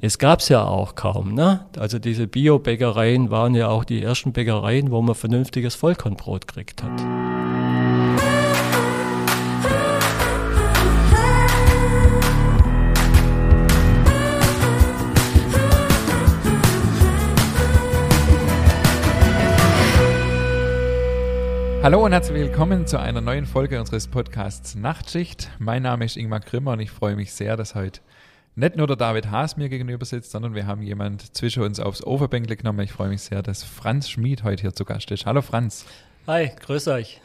es gab es ja auch kaum. Ne? Also diese Bio-Bäckereien waren ja auch die ersten Bäckereien, wo man vernünftiges Vollkornbrot gekriegt hat. Hallo und herzlich willkommen zu einer neuen Folge unseres Podcasts Nachtschicht. Mein Name ist Ingmar Grimmer und ich freue mich sehr, dass heute nicht nur der David Haas mir gegenüber sitzt, sondern wir haben jemand zwischen uns aufs Overbänkle genommen. Ich freue mich sehr, dass Franz Schmid heute hier zu Gast ist. Hallo Franz. Hi, grüß euch.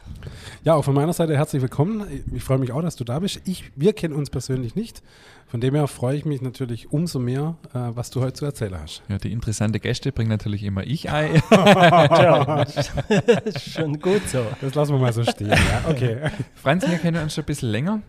Ja, auch von meiner Seite herzlich willkommen. Ich freue mich auch, dass du da bist. Ich, wir kennen uns persönlich nicht. Von dem her freue ich mich natürlich umso mehr, äh, was du heute zu erzählen hast. Ja, die interessante Gäste bringen natürlich immer ich ein. Tja, schon gut so. Das lassen wir mal so stehen. Ja, okay. Franz, wir kennen uns schon ein bisschen länger.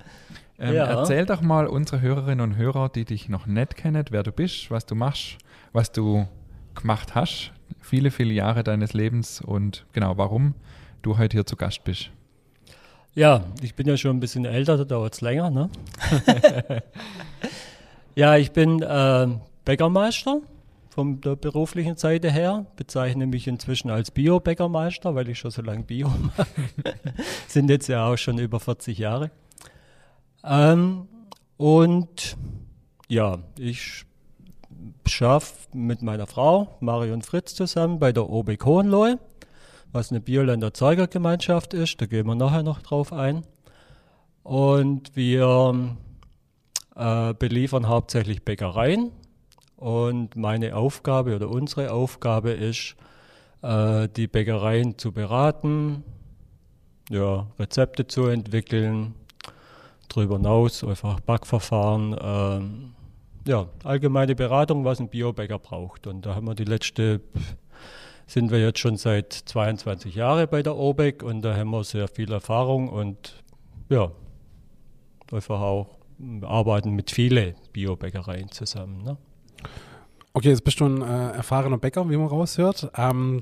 Ähm, ja. Erzähl doch mal unsere Hörerinnen und Hörer, die dich noch nicht kennen, wer du bist, was du machst, was du gemacht hast, viele, viele Jahre deines Lebens und genau, warum du heute hier zu Gast bist. Ja, ich bin ja schon ein bisschen älter, da dauert es länger. Ne? ja, ich bin äh, Bäckermeister von der beruflichen Seite her, bezeichne mich inzwischen als Bio-Bäckermeister, weil ich schon so lange Bio mache. Sind jetzt ja auch schon über 40 Jahre. Ähm, und ja, ich schaffe mit meiner Frau Marion Fritz zusammen bei der OBEC Hohenlohe, was eine Bioländer Zeugergemeinschaft ist. Da gehen wir nachher noch drauf ein. Und wir äh, beliefern hauptsächlich Bäckereien. Und meine Aufgabe oder unsere Aufgabe ist, äh, die Bäckereien zu beraten, ja, Rezepte zu entwickeln, darüber hinaus einfach Backverfahren, ähm, ja, allgemeine Beratung, was ein Biobäcker braucht. Und da haben wir die letzte, sind wir jetzt schon seit 22 Jahren bei der OBEC und da haben wir sehr viel Erfahrung und ja, einfach auch arbeiten mit vielen Biobäckereien zusammen. Ne? Okay, jetzt bist du ein äh, erfahrener Bäcker, wie man raushört. Ähm,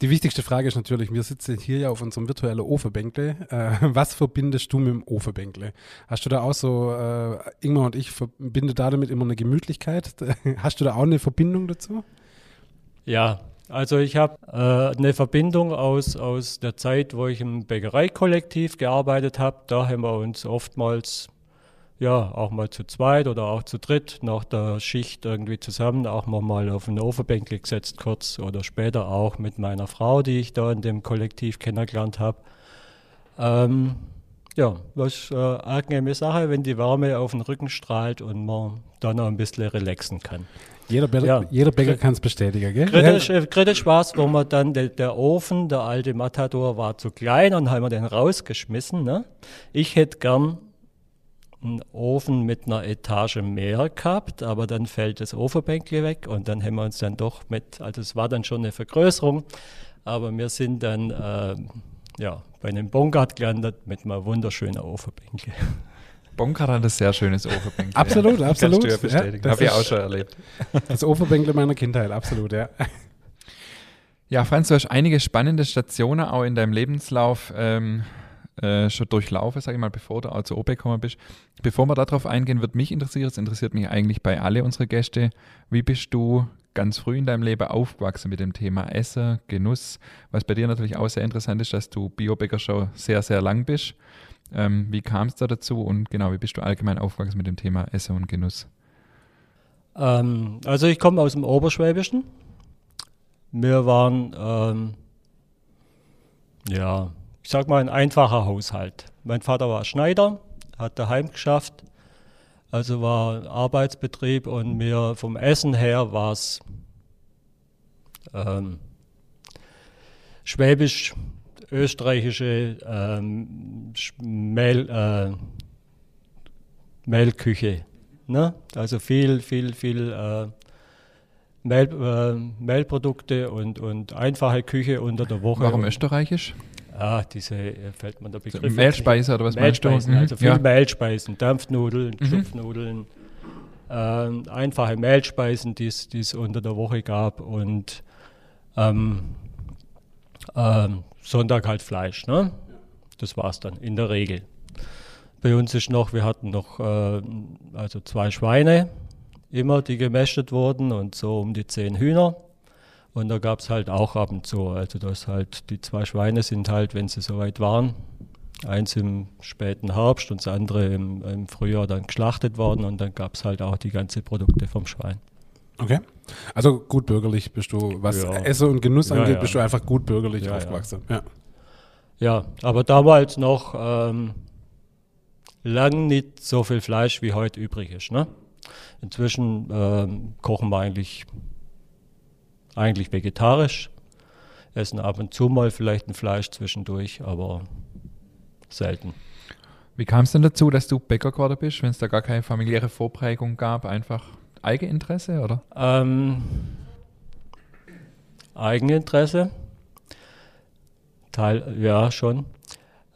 die wichtigste Frage ist natürlich, wir sitzen hier ja auf unserem virtuellen Ofenbänkle. Äh, was verbindest du mit dem Ofenbänkle? Hast du da auch so, äh, Ingmar und ich verbinden da damit immer eine Gemütlichkeit. Hast du da auch eine Verbindung dazu? Ja, also ich habe äh, eine Verbindung aus, aus der Zeit, wo ich im Bäckereikollektiv gearbeitet habe. Da haben wir uns oftmals ja, auch mal zu zweit oder auch zu dritt nach der Schicht irgendwie zusammen, auch mal auf ein Ofenbänkle gesetzt kurz oder später auch mit meiner Frau, die ich da in dem Kollektiv kennengelernt habe. Ähm, ja, das ist eine angenehme Sache, wenn die Wärme auf den Rücken strahlt und man dann auch ein bisschen relaxen kann. Jeder, Bäcker, ja. jeder Bäcker kann es bestätigen, gell? Kritisch, ja. kritisch war es, wo man dann, der, der, Ofen, der alte Matador war zu klein und haben wir den rausgeschmissen. Ne? Ich hätte gern einen Ofen mit einer Etage mehr gehabt, aber dann fällt das Ofenbänkle weg und dann haben wir uns dann doch mit, also es war dann schon eine Vergrößerung, aber wir sind dann äh, ja, bei einem Bonkart gelandet mit einem wunderschönen Ofenbänkle. Bonkart hat ein sehr schönes Ofenbänkle. absolut, absolut. Kannst du ja bestätigen. Ja, Habe ich auch schon erlebt. Das Ofenbänkle meiner Kindheit, absolut, ja. Ja, Franz, du hast einige spannende Stationen auch in deinem Lebenslauf ähm, äh, schon durchlaufen, sage ich mal, bevor du auch zu OP gekommen bist. Bevor wir darauf eingehen, wird mich interessieren, es interessiert mich eigentlich bei alle unsere Gäste, wie bist du ganz früh in deinem Leben aufgewachsen mit dem Thema Essen, Genuss, was bei dir natürlich auch sehr interessant ist, dass du Biobäcker schon sehr, sehr lang bist. Ähm, wie kam es da dazu und genau, wie bist du allgemein aufgewachsen mit dem Thema Essen und Genuss? Ähm, also ich komme aus dem Oberschwäbischen. Wir waren ähm, ja ich sag mal, ein einfacher Haushalt. Mein Vater war Schneider, hat daheim geschafft, also war Arbeitsbetrieb und mir vom Essen her war es ähm, schwäbisch, österreichische ähm, Mehl, äh, Mehlküche. Ne? Also viel, viel, viel äh, Mehl, äh, Mehlprodukte und, und einfache Küche unter der Woche. Warum österreichisch? Ah, diese, äh, fällt man der Begriff. Also Mehlspeise oder was meinst du? Also viel ja. Mehlspeisen, Dampfnudeln, mhm. Schupfnudeln, ähm, einfache Mehlspeisen, die es unter der Woche gab und ähm, ähm, Sonntag halt Fleisch. Ne? Das war es dann in der Regel. Bei uns ist noch, wir hatten noch äh, also zwei Schweine immer, die gemästet wurden und so um die zehn Hühner. Und da gab es halt auch ab und zu, also das halt, die zwei Schweine sind halt, wenn sie soweit waren, eins im späten Herbst und das andere im, im Frühjahr dann geschlachtet worden und dann gab es halt auch die ganzen Produkte vom Schwein. Okay. Also gut bürgerlich bist du, was Ja. Esse und Genuss Ja, angeht, ja. bist du einfach gut bürgerlich ja. aufgewachsen. Ja. Ja, aber damals noch ähm, lang nicht so viel Fleisch wie heute übrig ist. Ne? Inzwischen ähm, kochen wir eigentlich, eigentlich vegetarisch, essen ab und zu mal vielleicht ein Fleisch zwischendurch, aber selten. Wie kam es denn dazu, dass du Bäcker geworden bist, wenn es da gar keine familiäre Vorprägung gab? Einfach Eigeninteresse, oder? Ähm, Eigeninteresse. Teil, ja, schon.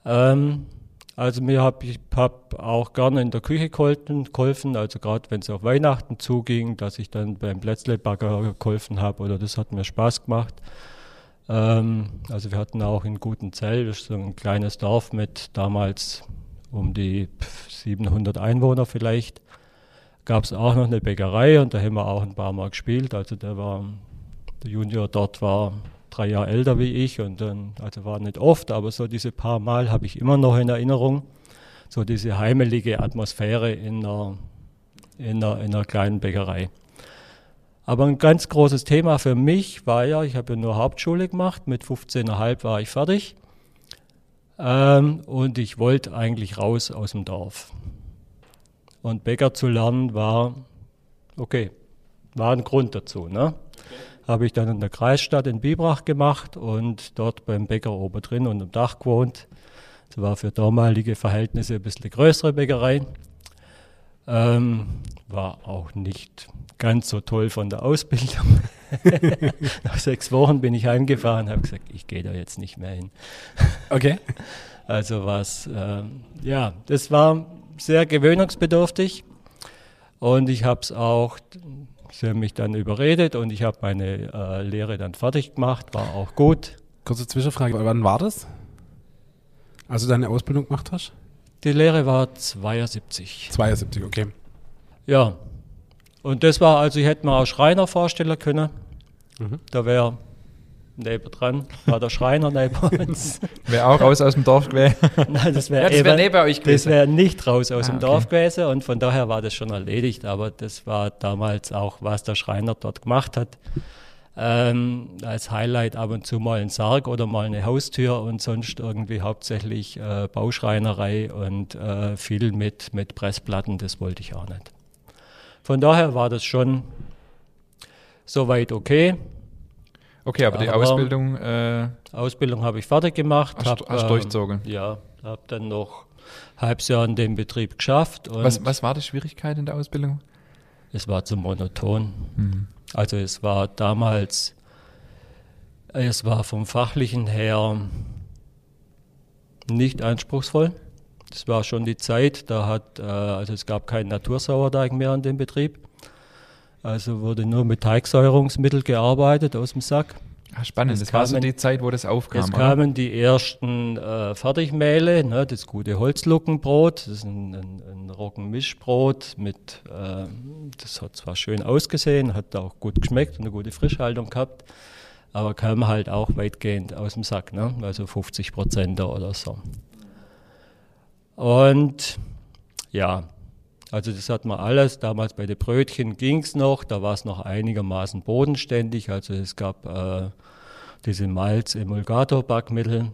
Ähm, also mir habe ich hab auch gerne in der Küche geholfen, also gerade wenn es auf Weihnachten zuging, dass ich dann beim Plätzlebagger geholfen habe oder das hat mir Spaß gemacht. Ähm, also wir hatten auch in Gutenzell, das ist so ein kleines Dorf mit damals um die pf, 700 Einwohner vielleicht, gab es auch noch eine Bäckerei und da haben wir auch ein paar Mal gespielt. Also der war, der Junior dort war drei Jahre älter wie ich und dann, also war nicht oft, aber so diese paar Mal habe ich immer noch in Erinnerung. So diese heimelige Atmosphäre in einer, in einer, in einer kleinen Bäckerei. Aber ein ganz großes Thema für mich war ja, ich habe ja nur Hauptschule gemacht, mit 15,5 war ich fertig. Ähm, und ich wollte eigentlich raus aus dem Dorf. Und Bäcker zu lernen war, okay, war ein Grund dazu. Ne? Habe ich dann in der Kreisstadt in Bibrach gemacht und dort beim Bäcker oben drin und im Dach gewohnt. Das war für damalige Verhältnisse ein bisschen größere Bäckerei. Ähm, war auch nicht ganz so toll von der Ausbildung. Nach sechs Wochen bin ich heimgefahren habe gesagt, ich gehe da jetzt nicht mehr hin. Okay. Also was, ähm, ja, das war sehr gewöhnungsbedürftig und ich habe es auch, sie haben mich dann überredet und ich habe meine äh, Lehre dann fertig gemacht, war auch gut. Kurze Zwischenfrage, wann war das? Als du deine Ausbildung gemacht hast? Die Lehre war 72. 72, okay. Ja, und das war, also ich hätte mir auch Schreiner vorstellen können. Mhm. Da wäre nebendran, war der Schreiner neben uns. Wäre auch raus aus dem Dorf gewesen. Nein, das wäre Ja, das wäre neben euch Das gewesen. wäre nicht raus aus Ah, dem okay. Dorf gewesen und von daher war das schon erledigt, aber das war damals auch, was der Schreiner dort gemacht hat. Ähm, als Highlight ab und zu mal ein Sarg oder mal eine Haustür und sonst irgendwie hauptsächlich äh, Bauschreinerei und äh, viel mit, mit Pressplatten, das wollte ich auch nicht. Von daher war das schon soweit okay. Okay, aber die Aber- Ausbildung äh, Ausbildung habe ich fertig gemacht. hast, hab, hast ähm, durchgezogen. Ja, habe dann noch ein halbes Jahr in dem Betrieb geschafft Was, was war die Schwierigkeit in der Ausbildung? es war zu monoton. Mhm. Also es war damals, es war vom fachlichen her nicht anspruchsvoll. Das war schon die Zeit, da hat, äh, also es gab keinen Natursauerteig mehr an dem Betrieb. Also wurde nur mit Teigsäuerungsmittel gearbeitet aus dem Sack. Ah, spannend, Es das war so kamen- die Zeit, wo das aufkam. Es oder? kamen die ersten äh, Fertigmehle, ne, das gute Holzluckenbrot, das ist ein, ein, ein Roggenmischbrot mit, äh, das hat zwar schön ausgesehen, hat auch gut geschmeckt und eine gute Frischhaltung gehabt, aber kam halt auch weitgehend aus dem Sack, ne, also 50 Prozent oder so. Und ja, also das hat man alles. Damals bei den Brötchen ging es noch, da war es noch einigermaßen bodenständig. Also es gab äh, diese Malz-Emulgator-Backmittel.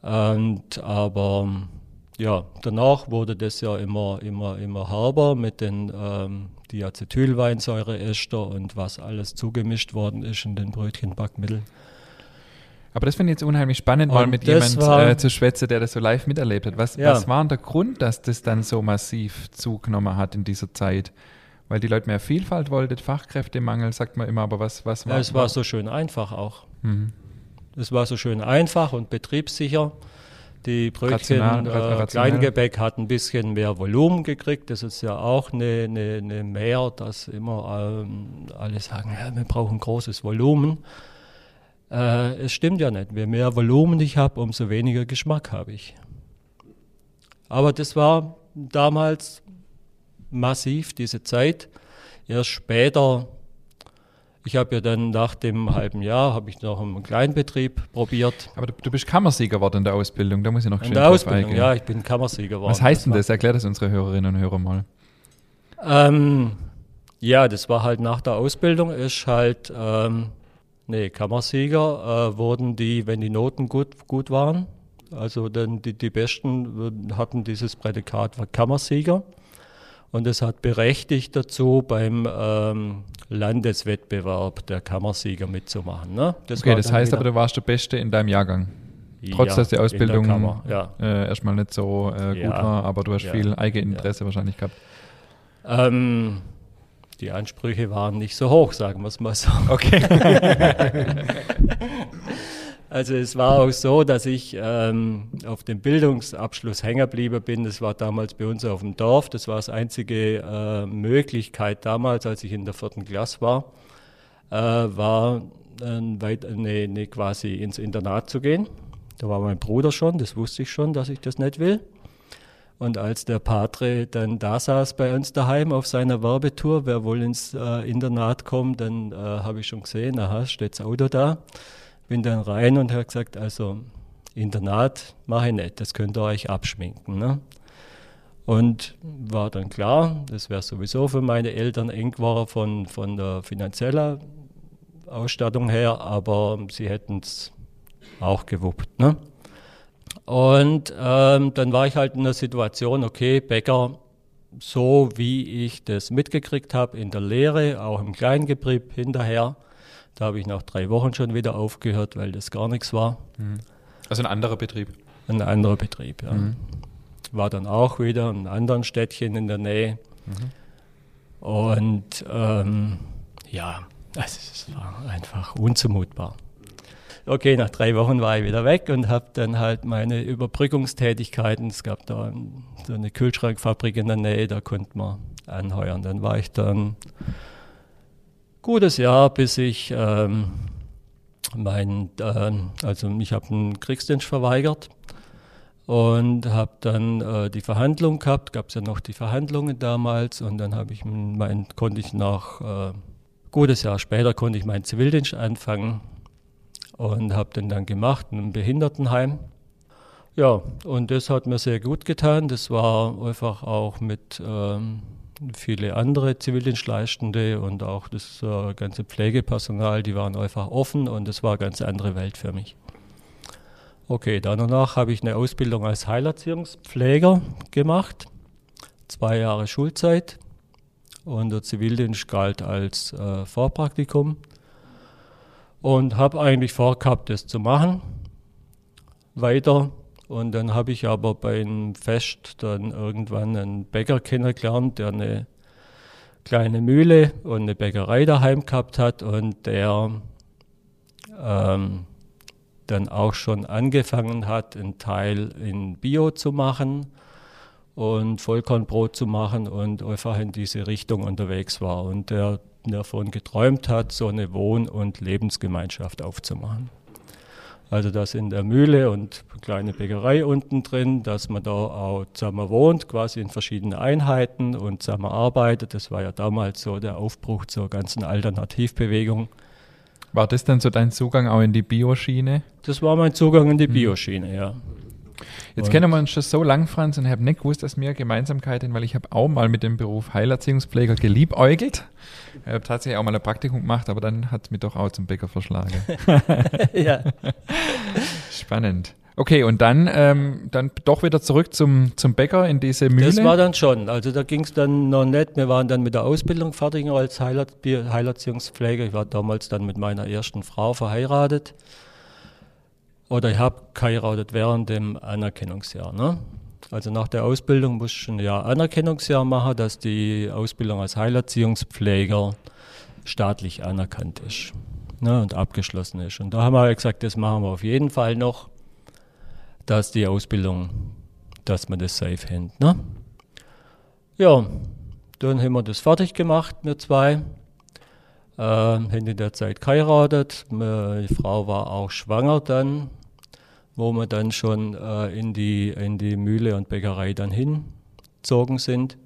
Und aber ja, danach wurde das ja immer, immer, immer herber mit den ähm, Diacetylweinsäureester und was alles zugemischt worden ist in den Brötchenbackmitteln. Aber das finde ich jetzt unheimlich spannend, mal mit das jemand war- äh, zu schwätzen, der das so live miterlebt hat. Was, Ja. was war denn der Grund, dass das dann so massiv zugenommen hat in dieser Zeit? Weil die Leute mehr Vielfalt wollten, Fachkräftemangel, sagt man immer, aber was, was war Ja, es war so schön einfach auch. Mhm. Es war so schön einfach und betriebssicher. Die Brötchen, Rational, äh. Kleingebäck hat ein bisschen mehr Volumen gekriegt. Das ist ja auch eine, eine, eine Mehr, dass immer ähm, alle sagen, ja, wir brauchen großes Volumen. Äh, es stimmt ja nicht. Je mehr Volumen ich habe, umso weniger Geschmack habe ich. Aber das war damals massiv, diese Zeit. erst später, ich habe ja dann nach dem halben Jahr, habe ich noch einen Kleinbetrieb probiert. Aber du, du bist Kammersieger geworden in der Ausbildung, da muss ich noch In der Ausbildung, ja, ich bin Kammersieger geworden. Was heißt denn das? Erklär das unsere Hörerinnen und Hörer mal. Ähm, ja, das war halt nach der Ausbildung, ist halt, ähm, nee, Kammersieger äh, wurden die, wenn die Noten gut, gut waren, also dann die, die Besten hatten dieses Prädikat war Kammersieger und es hat berechtigt dazu, beim ähm, Landeswettbewerb der Kammersieger mitzumachen. Ne? Das Okay, das heißt aber, du warst der Beste in deinem Jahrgang. Trotz, dass die Ausbildung Kammer, ja. äh, erstmal nicht so äh, gut Ja. war, aber du hast Ja. viel Eigeninteresse wahrscheinlich gehabt. Ähm, die Ansprüche waren nicht so hoch, sagen wir es mal so. Okay. Also es war auch so, dass ich ähm, auf dem Bildungsabschluss hängen geblieben bin. Das war damals bei uns auf dem Dorf. Das war das einzige äh, Möglichkeit damals, als ich in der vierten Klasse war, äh, war weit, nee, nee, quasi ins Internat zu gehen. Da war mein Bruder schon, das wusste ich schon, dass ich das nicht will. Und als der Patre dann da saß bei uns daheim auf seiner Werbetour, wer wohl ins äh, Internat kommt, dann äh, habe ich schon gesehen, aha, steht das Auto da. Bin dann rein und habe gesagt, also Internat mache ich nicht, das könnt ihr euch abschminken. Ne? Und war dann klar, das wäre sowieso für meine Eltern eng geworden von, von der finanziellen Ausstattung her, aber sie hätten es auch gewuppt. Ne? Und ähm, dann war ich halt in der Situation, okay, Bäcker, so wie ich das mitgekriegt habe in der Lehre, auch im Kleingetrieb hinterher, da habe ich nach drei Wochen schon wieder aufgehört, weil das gar nichts war. Also ein anderer Betrieb. Ein anderer Betrieb, ja. War dann auch wieder in einem anderen Städtchen in der Nähe. Und ähm, ja, also es war einfach unzumutbar. Okay, nach drei Wochen war ich wieder weg und habe dann halt meine Überbrückungstätigkeiten. Es gab da so eine Kühlschrankfabrik in der Nähe, da konnte man anheuern. Dann war ich dann gutes Jahr, bis ich ähm, mein, ähm, also ich habe einen Kriegsdienst verweigert und habe dann äh, die Verhandlung gehabt, gab es ja noch die Verhandlungen damals und dann habe ich mein, konnte ich nach äh, gutes Jahr später konnte ich meinen Zivildienst anfangen und habe den dann gemacht in einem Behindertenheim. Ja, und das hat mir sehr gut getan. Das war einfach auch mit ähm, viele andere Zivildienstleistende und auch das äh, ganze Pflegepersonal, die waren einfach offen und das war eine ganz andere Welt für mich. Okay, danach habe ich eine Ausbildung als Heilerziehungspfleger gemacht, zwei Jahre Schulzeit und der Zivildienst galt als äh, Vorpraktikum und habe eigentlich vorgehabt, das zu machen, weiter. Und dann habe ich aber beim Fest dann irgendwann einen Bäcker kennengelernt, der eine kleine Mühle und eine Bäckerei daheim gehabt hat und der ähm, dann auch schon angefangen hat, einen Teil in Bio zu machen und Vollkornbrot zu machen und einfach in diese Richtung unterwegs war und der davon geträumt hat, so eine Wohn- und Lebensgemeinschaft aufzumachen. Also das in der Mühle und kleine Bäckerei unten drin, dass man da auch zusammen wohnt, quasi in verschiedenen Einheiten und zusammen arbeitet. Das war ja damals so der Aufbruch zur ganzen Alternativbewegung. War das dann so dein Zugang auch in die Bioschiene? Das war mein Zugang in die Bioschiene, ja. Jetzt Und- kennen wir uns schon so lang, Franz, und ich habe nicht gewusst, dass wir Gemeinsamkeiten, weil ich habe auch mal mit dem Beruf Heilerziehungspfleger geliebäugelt. Ich habe tatsächlich auch mal ein Praktikum gemacht, aber dann hat es mich doch auch zum Bäcker verschlagen. ja. Spannend. Okay, und dann, ähm, dann doch wieder zurück zum, zum Bäcker in diese Mühle. Das war dann schon. Also da ging es dann noch nicht. Wir waren dann mit der Ausbildung fertig als Heiler Heilerziehungspfleger. Ich war damals dann mit meiner ersten Frau verheiratet. Oder ich habe geheiratet während dem Anerkennungsjahr. Ne? Also nach der Ausbildung musst du ein Jahr Anerkennungsjahr machen, dass die Ausbildung als Heilerziehungspfleger staatlich anerkannt ist ne, und abgeschlossen ist. Und da haben wir gesagt, das machen wir auf jeden Fall noch, dass die Ausbildung, dass man das safe hängt. Ne? Ja, dann haben wir das fertig gemacht, wir zwei. Ähm, haben in der Zeit geheiratet. Meine Frau war auch schwanger dann, wo wir dann schon äh, in, die, in die Mühle und Bäckerei dann hinzogen sind.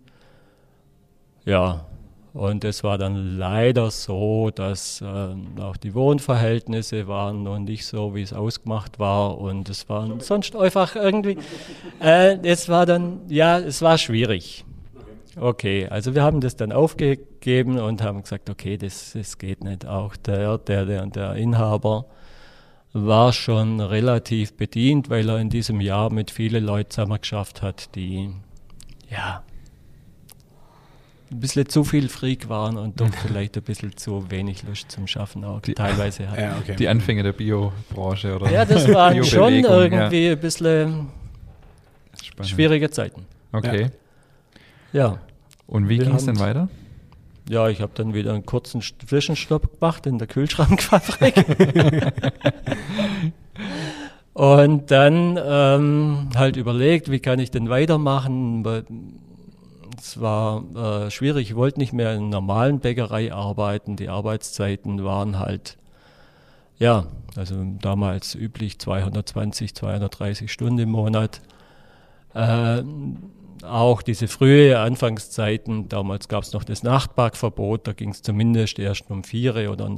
Ja, Und es war dann leider so, dass äh, auch die Wohnverhältnisse waren noch nicht so, wie es ausgemacht war. Und es war sonst einfach irgendwie, äh, es war dann, ja, es war schwierig. Okay, also wir haben das dann aufgegeben und haben gesagt, okay, das, das geht nicht. Auch der, der, der, der Inhaber war schon relativ bedient, weil er in diesem Jahr mit vielen Leuten zusammen geschafft hat, die ja ein bisschen zu viel Freak waren und doch vielleicht ein bisschen zu wenig Lust zum Schaffen auch Die- teilweise hatten. Ja, okay. Die Anfänge der Biobranche oder Ja, das waren schon irgendwie ein bisschen ja. Spannend. schwierige Zeiten. Okay. Ja. Und wie ging es haben's- weiter? Ja, ich habe dann wieder einen kurzen Zwischenstopp gemacht in der Kühlschrankfabrik. Und dann ähm, halt überlegt, wie kann ich denn weitermachen. Es war äh, schwierig, ich wollte nicht mehr in einer normalen Bäckerei arbeiten. Die Arbeitszeiten waren halt, ja, also damals üblich 220, 230 Stunden im Monat. Äh, auch diese frühe Anfangszeiten, damals gab es noch das Nachtbackverbot, da ging es zumindest erst um vier oder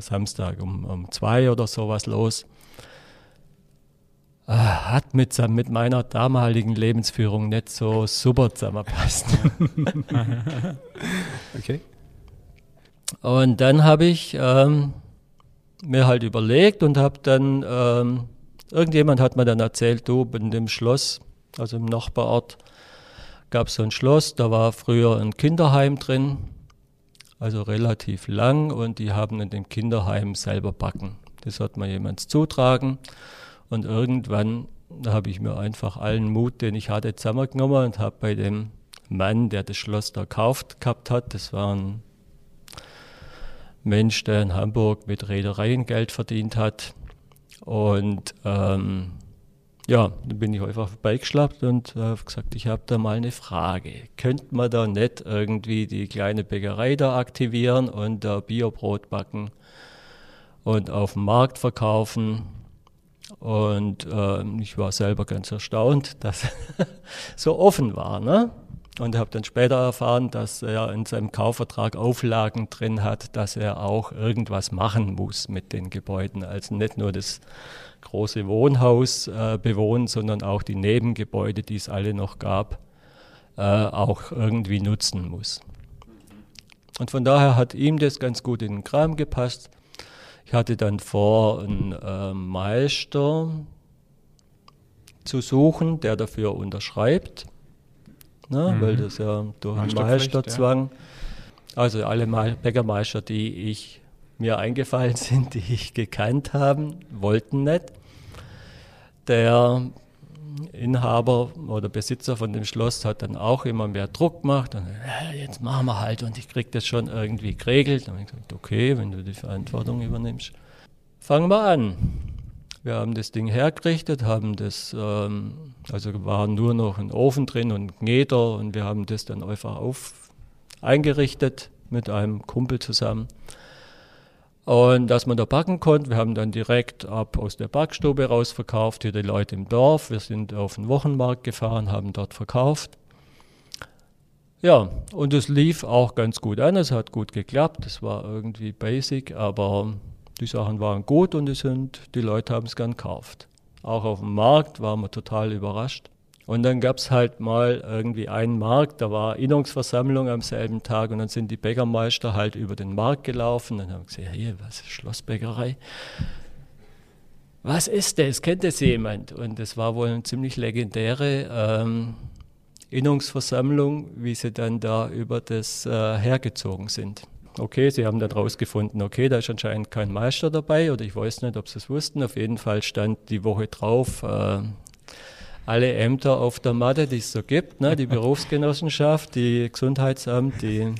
Samstag um, um zwei oder sowas los. Äh, hat mit, mit meiner damaligen Lebensführung nicht so super zusammengepasst. Okay. Und dann habe ich ähm, mir halt überlegt und habe dann, ähm, irgendjemand hat mir dann erzählt, du, in dem Schloss, also im Nachbarort, gab es so ein Schloss, da war früher ein Kinderheim drin, also relativ lang und die haben in dem Kinderheim selber backen. Das hat mir jemand zutragen und irgendwann habe ich mir einfach allen Mut, den ich hatte, zusammengenommen und habe bei dem Mann, der das Schloss da gekauft gehabt hat, das war ein Mensch, der in Hamburg mit Reedereien Geld verdient hat. Und ähm, ja, dann bin ich einfach vorbeigeschlappt und habe gesagt, ich habe da mal eine Frage. Könnte man da nicht irgendwie die kleine Bäckerei da aktivieren und da Biobrot backen und auf dem Markt verkaufen? Und ähm, ich war selber ganz erstaunt, dass so offen war. Ne? Und habe dann später erfahren, dass er in seinem Kaufvertrag Auflagen drin hat, dass er auch irgendwas machen muss mit den Gebäuden. Also nicht nur das große Wohnhaus äh, bewohnen, sondern auch die Nebengebäude, die es alle noch gab, äh, auch irgendwie nutzen muss. Und von daher hat ihm das ganz gut in den Kram gepasst. Ich hatte dann vor, einen äh, Meister zu suchen, der dafür unterschreibt, ne, Mhm. weil das ja durch einen Meisterzwang, also alle Bäckermeister, die ich mir eingefallen sind, die ich gekannt habe, wollten nicht. Der Inhaber oder Besitzer von dem Schloss hat dann auch immer mehr Druck gemacht und ja, jetzt machen wir halt und ich krieg das schon irgendwie geregelt. Dann habe ich gesagt, okay, wenn du die Verantwortung übernimmst, fangen wir an. Wir haben das Ding hergerichtet, haben das, ähm, also war nur noch ein Ofen drin und ein Gneder und wir haben das dann einfach auf eingerichtet mit einem Kumpel zusammen. Und dass man da backen konnte, wir haben dann direkt ab aus der Backstube raus verkauft, hier die Leute im Dorf. Wir sind auf den Wochenmarkt gefahren, haben dort verkauft. Ja, und es lief auch ganz gut an, es hat gut geklappt, es war irgendwie basic, aber die Sachen waren gut und es sind, die Leute haben es gern gekauft. Auch auf dem Markt waren wir total überrascht. Und dann gab es halt mal irgendwie einen Markt, da war Innungsversammlung am selben Tag und dann sind die Bäckermeister halt über den Markt gelaufen und haben gesagt, hier, was ist Schlossbäckerei? Was ist das? Kennt das jemand? Und das war wohl eine ziemlich legendäre ähm, Innungsversammlung, wie sie dann da über das äh, hergezogen sind. Okay, sie haben dann rausgefunden, okay, da ist anscheinend kein Meister dabei oder ich weiß nicht, ob sie es wussten. Auf jeden Fall stand die Woche drauf äh, alle Ämter auf der Matte, die es so gibt, ne? die Berufsgenossenschaft, die Gesundheitsamt, die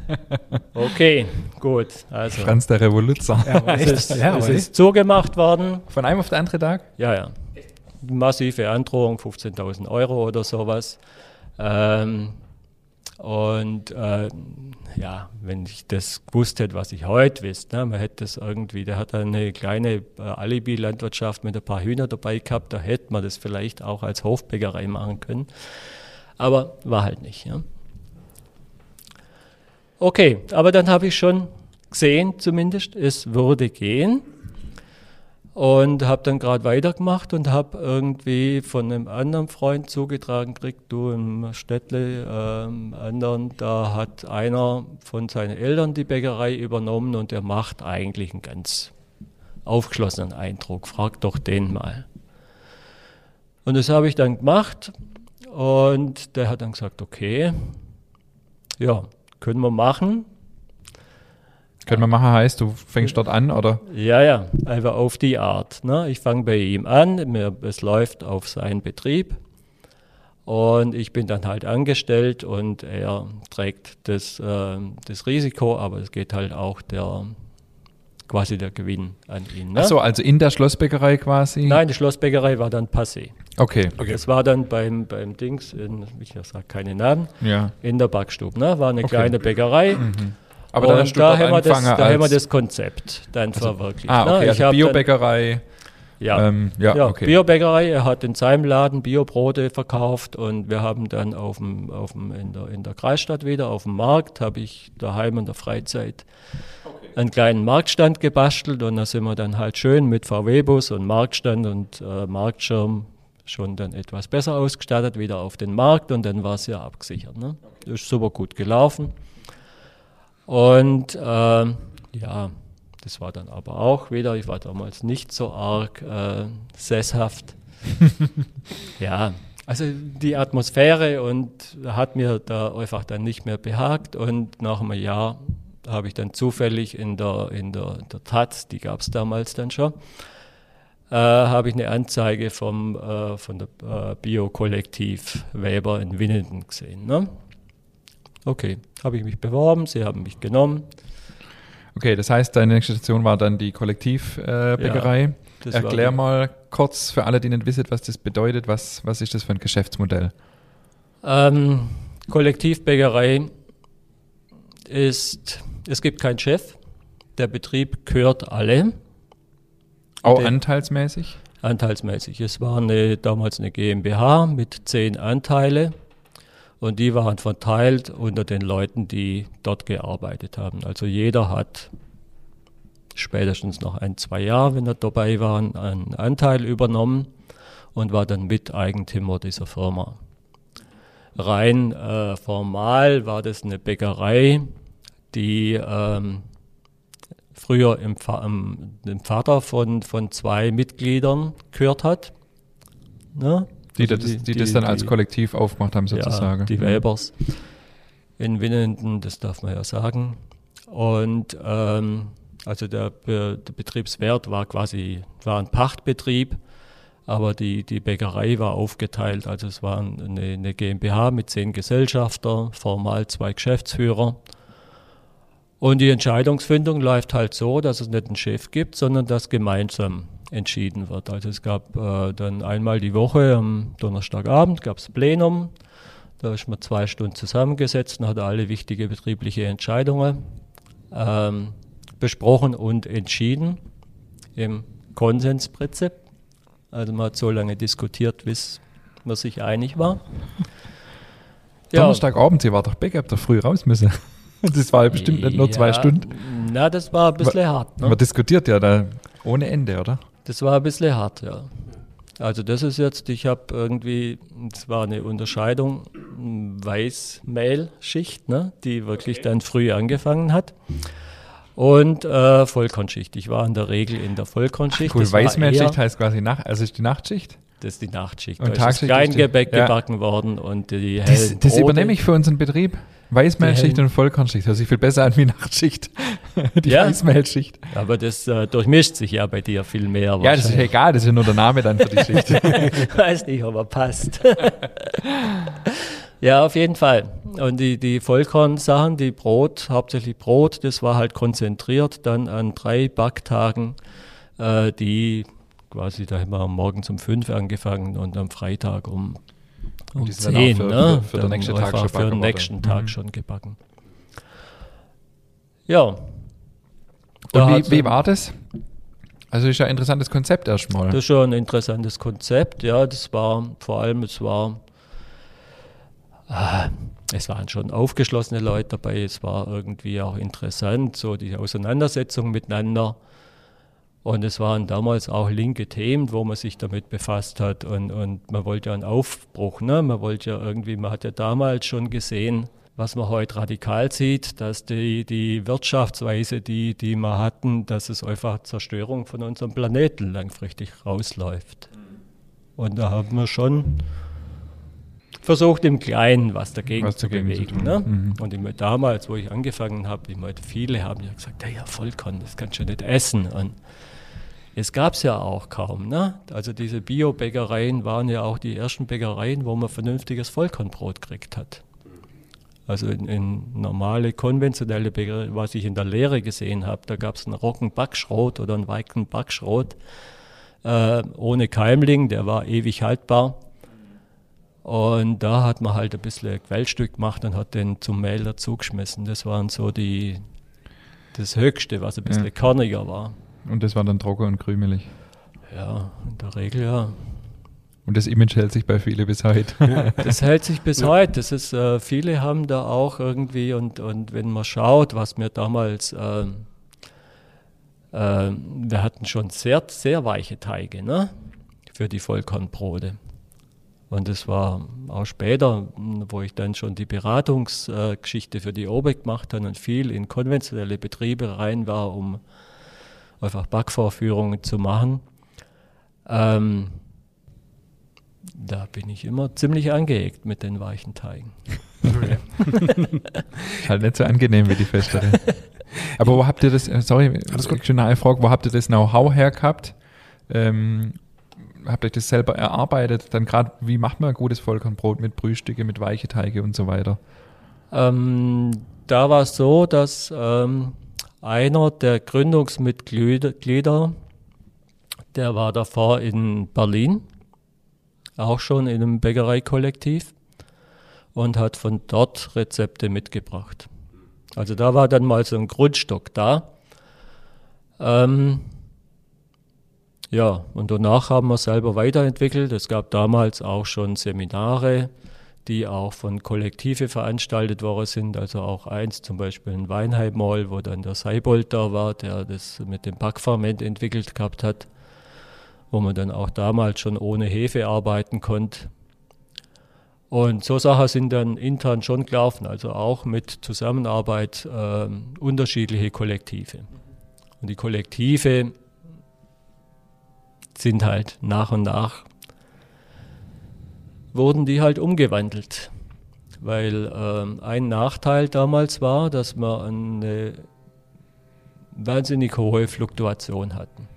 Okay, gut. Also Franz der Revoluzer. es ist, Ja, es ist zugemacht worden. Von einem auf den anderen Tag? Ja, ja. Massive Androhung, 15.000 Euro oder sowas. Ähm, und äh, ja, wenn ich das gewusst hätte, was ich heute wüsste, ne, man hätte das irgendwie, der hat eine kleine äh, Alibi-Landwirtschaft mit ein paar Hühner dabei gehabt, da hätte man das vielleicht auch als Hofbäckerei machen können. Aber war halt nicht. Ja. Okay, aber dann habe ich schon gesehen, zumindest, es würde gehen. Und habe dann gerade weitergemacht und habe irgendwie von einem anderen Freund zugetragen gekriegt, du im Städtle, ähm, anderen, da hat einer von seinen Eltern die Bäckerei übernommen und der macht eigentlich einen ganz aufgeschlossenen Eindruck. Frag doch den mal. Und das habe ich dann gemacht und der hat dann gesagt, okay, ja, können wir machen. Können wir machen heißt, du fängst dort an, oder? Ja, ja, einfach auf die Art. Ne? Ich fange bei ihm an, mir, es läuft auf seinen Betrieb und ich bin dann halt angestellt und er trägt das, äh, das Risiko, aber es geht halt auch der quasi der Gewinn an ihn. Ne? Ach so, also in der Schlossbäckerei quasi? Nein, die Schlossbäckerei war dann passé. Okay. Okay. Das war dann beim, beim Dings, in, ich sage keine Namen, Ja. in der Backstube. Ne? War eine Okay. kleine Bäckerei. Aber dann hast du da, haben wir das, da haben wir das Konzept dann verwirklicht. Ah, ne? okay, Ich also Biobäckerei. Ja, Ähm, ja, ja, okay. Biobäckerei. Er hat in seinem Laden Biobrote verkauft und wir haben dann auf dem, auf dem, in, der, in der Kreisstadt wieder, auf dem Markt, habe ich daheim in der Freizeit einen kleinen Marktstand gebastelt und da sind wir dann halt schön mit VW-Bus und Marktstand und äh, Marktschirm schon dann etwas besser ausgestattet, wieder auf den Markt und dann war es ja abgesichert. Ne? Das ist super gut gelaufen. Und ähm, ja, das war dann aber auch wieder, ich war damals nicht so arg äh, sesshaft. ja, also die Atmosphäre und hat mir da einfach dann nicht mehr behagt und nach einem Jahr habe ich dann zufällig in der, in der, der Taz, die gab es damals dann schon, äh, habe ich eine Anzeige vom, äh, von der äh, Bio-Kollektiv Weber in Winnenden gesehen. Ne? Okay, habe ich mich beworben, sie haben mich genommen. Okay, das heißt, deine nächste Station war dann die Kollektivbäckerei. Äh. Das Erklär mal kurz für alle, die nicht wissen, was das bedeutet. Was, was ist das für ein Geschäftsmodell? Ähm, Kollektivbäckerei ist, es gibt keinen Chef, der Betrieb gehört alle, Auch Der- anteilsmäßig? anteilsmäßig. Es war eine, damals eine GmbH mit zehn Anteile und die waren verteilt unter den Leuten, die dort gearbeitet haben. Also jeder hat spätestens noch ein, zwei Jahre, wenn er dabei war, einen Anteil übernommen und war dann Miteigentümer dieser Firma. Rein äh, formal war das eine Bäckerei, die ähm, früher im, Fa ähm, dem Vater von, von zwei Mitgliedern gehört hat. Ne? Die, Also das, die, das dann als die- Kollektiv aufgemacht haben, sozusagen. ja, die. Webers in Winnenden, das darf man ja sagen. Und ähm, also der, Be der Betriebswert war quasi, war ein Pachtbetrieb, aber die, die Bäckerei war aufgeteilt. Also es war eine, eine GmbH mit zehn Gesellschafter, formal zwei Geschäftsführer. Und die Entscheidungsfindung läuft halt so, dass es nicht einen Chef gibt, sondern dass gemeinsam entschieden wird. Also es gab äh, dann einmal die Woche am Donnerstagabend gab es Plenum. Da ist man zwei Stunden zusammengesetzt und hat alle wichtige betriebliche Entscheidungen ähm, besprochen und entschieden im Konsensprinzip. Also man hat so lange diskutiert, bis man sich einig war. Donnerstagabend, ihr war doch Backup, da früh raus müssen. Das war ja bestimmt nicht nur zwei Ja, Stunden. Na, das war ein bisschen hart. Ne? Man diskutiert ja da ohne Ende, oder? Das war ein bisschen hart, ja. Also das ist jetzt, ich habe irgendwie, es war eine Unterscheidung, Weiß-Mehl-Schicht, ne, die wirklich dann früh angefangen hat. Und äh, Vollkornschicht. Ich war in der Regel in der Vollkornschicht. Cool, Das war Weißmehlschicht heißt quasi Nacht, also ist die Nachtschicht. Das ist die Nachtschicht. Und da ist das Tagschicht ist die- Kleingebäck ja. gebacken worden und die Das, hellen das Brote. übernehme ich für unseren Betrieb. Weißmehlschicht und Vollkornschicht. Hört sich viel besser an wie Nachtschicht. Die Ja. Weißmehlschicht. Aber das äh, durchmischt sich ja bei dir viel mehr. Ja, das ist ja egal, das ist ja nur der Name dann für die Schicht. Weiß nicht, ob er passt. ja, auf jeden Fall. Und die, die Vollkorn-Sachen, die Brot, hauptsächlich Brot, das war halt konzentriert dann an drei Backtagen, äh, die quasi, da haben wir morgens um fünf angefangen und am Freitag um, um die sind dann zehn. auch für- ne? für- für den Dann nächsten Tag schon Für den nächsten Tag Mhm. schon gebacken. Ja. Da Und hat's wie, wie dann- war das? Also ist ja ein interessantes Konzept erstmal. Das ist schon ein interessantes Konzept, ja. Das war vor allem, es war ah, es waren schon aufgeschlossene Leute dabei, es war irgendwie auch interessant, so die Auseinandersetzung miteinander. Und es waren damals auch linke Themen, wo man sich damit befasst hat. Und, und man wollte ja einen Aufbruch. Ne? Man wollte ja irgendwie, man hat ja damals schon gesehen, was man heute radikal sieht, dass die, die Wirtschaftsweise, die, die wir hatten, dass es einfach Zerstörung von unserem Planeten langfristig rausläuft. Und da haben wir schon versucht, im Kleinen was dagegen was zu dagegen bewegen. Zu ne? mhm. Und immer damals, wo ich angefangen habe, viele haben ja gesagt, ja, ja, Vollkorn, das kannst du nicht essen. Und es gab es ja auch kaum. Ne? Also diese Bio-Bäckereien waren ja auch die ersten Bäckereien, wo man vernünftiges Vollkornbrot gekriegt hat. Also in, in normale, konventionelle Bäckerei, was ich in der Lehre gesehen habe, da gab es einen Roggenbackschrot oder einen Weikenbackschrot äh, ohne Keimling, der war ewig haltbar. Und da hat man halt ein bisschen Quellstück gemacht und hat den zum Mehl dazugeschmissen. Das waren so die, das Höchste, was ein bisschen ja. kerniger war. Und das war dann trocken und krümelig. Ja, in der Regel ja. Und das Image hält sich bei vielen bis heute. das hält sich bis ja. heute. Das ist, äh, viele haben da auch irgendwie, und, und wenn man schaut, was mir damals, äh, äh, wir hatten schon sehr, sehr weiche Teige ne? für die Vollkornbrote. Und es war auch später, wo ich dann schon die Beratungsgeschichte für die OBEC gemacht habe und viel in konventionelle Betriebe rein war, um einfach Backvorführungen zu machen. Ähm, da bin ich immer ziemlich angeeckt mit den weichen Teigen. halt nicht so angenehm wie die festere. Aber wo habt ihr das, äh, sorry, Alles gut. schon eine Frage, wo habt ihr das Know-how her gehabt? Ähm, habt ihr das selber erarbeitet? Dann gerade, wie macht man ein gutes Vollkornbrot mit Brühstücke, mit weiche Teige und so weiter? Ähm, da war es so, dass ähm, einer der Gründungsmitglieder, der war davor in Berlin, auch schon in einem Bäckereikollektiv und hat von dort Rezepte mitgebracht. Also da war dann mal so ein Grundstock da. Ähm, ja, und danach haben wir selber weiterentwickelt. Es gab damals auch schon Seminare, die auch von Kollektive veranstaltet worden sind. Also auch eins, zum Beispiel in Weinheim Mall, wo dann der Seibold da war, der das mit dem Backferment entwickelt gehabt hat, wo man dann auch damals schon ohne Hefe arbeiten konnte. Und so Sachen sind dann intern schon gelaufen, also auch mit Zusammenarbeit äh, unterschiedliche Kollektive. Und die Kollektive sind halt nach und nach wurden die halt umgewandelt. Weil äh, ein Nachteil damals war, dass wir eine wahnsinnig hohe Fluktuation hatten.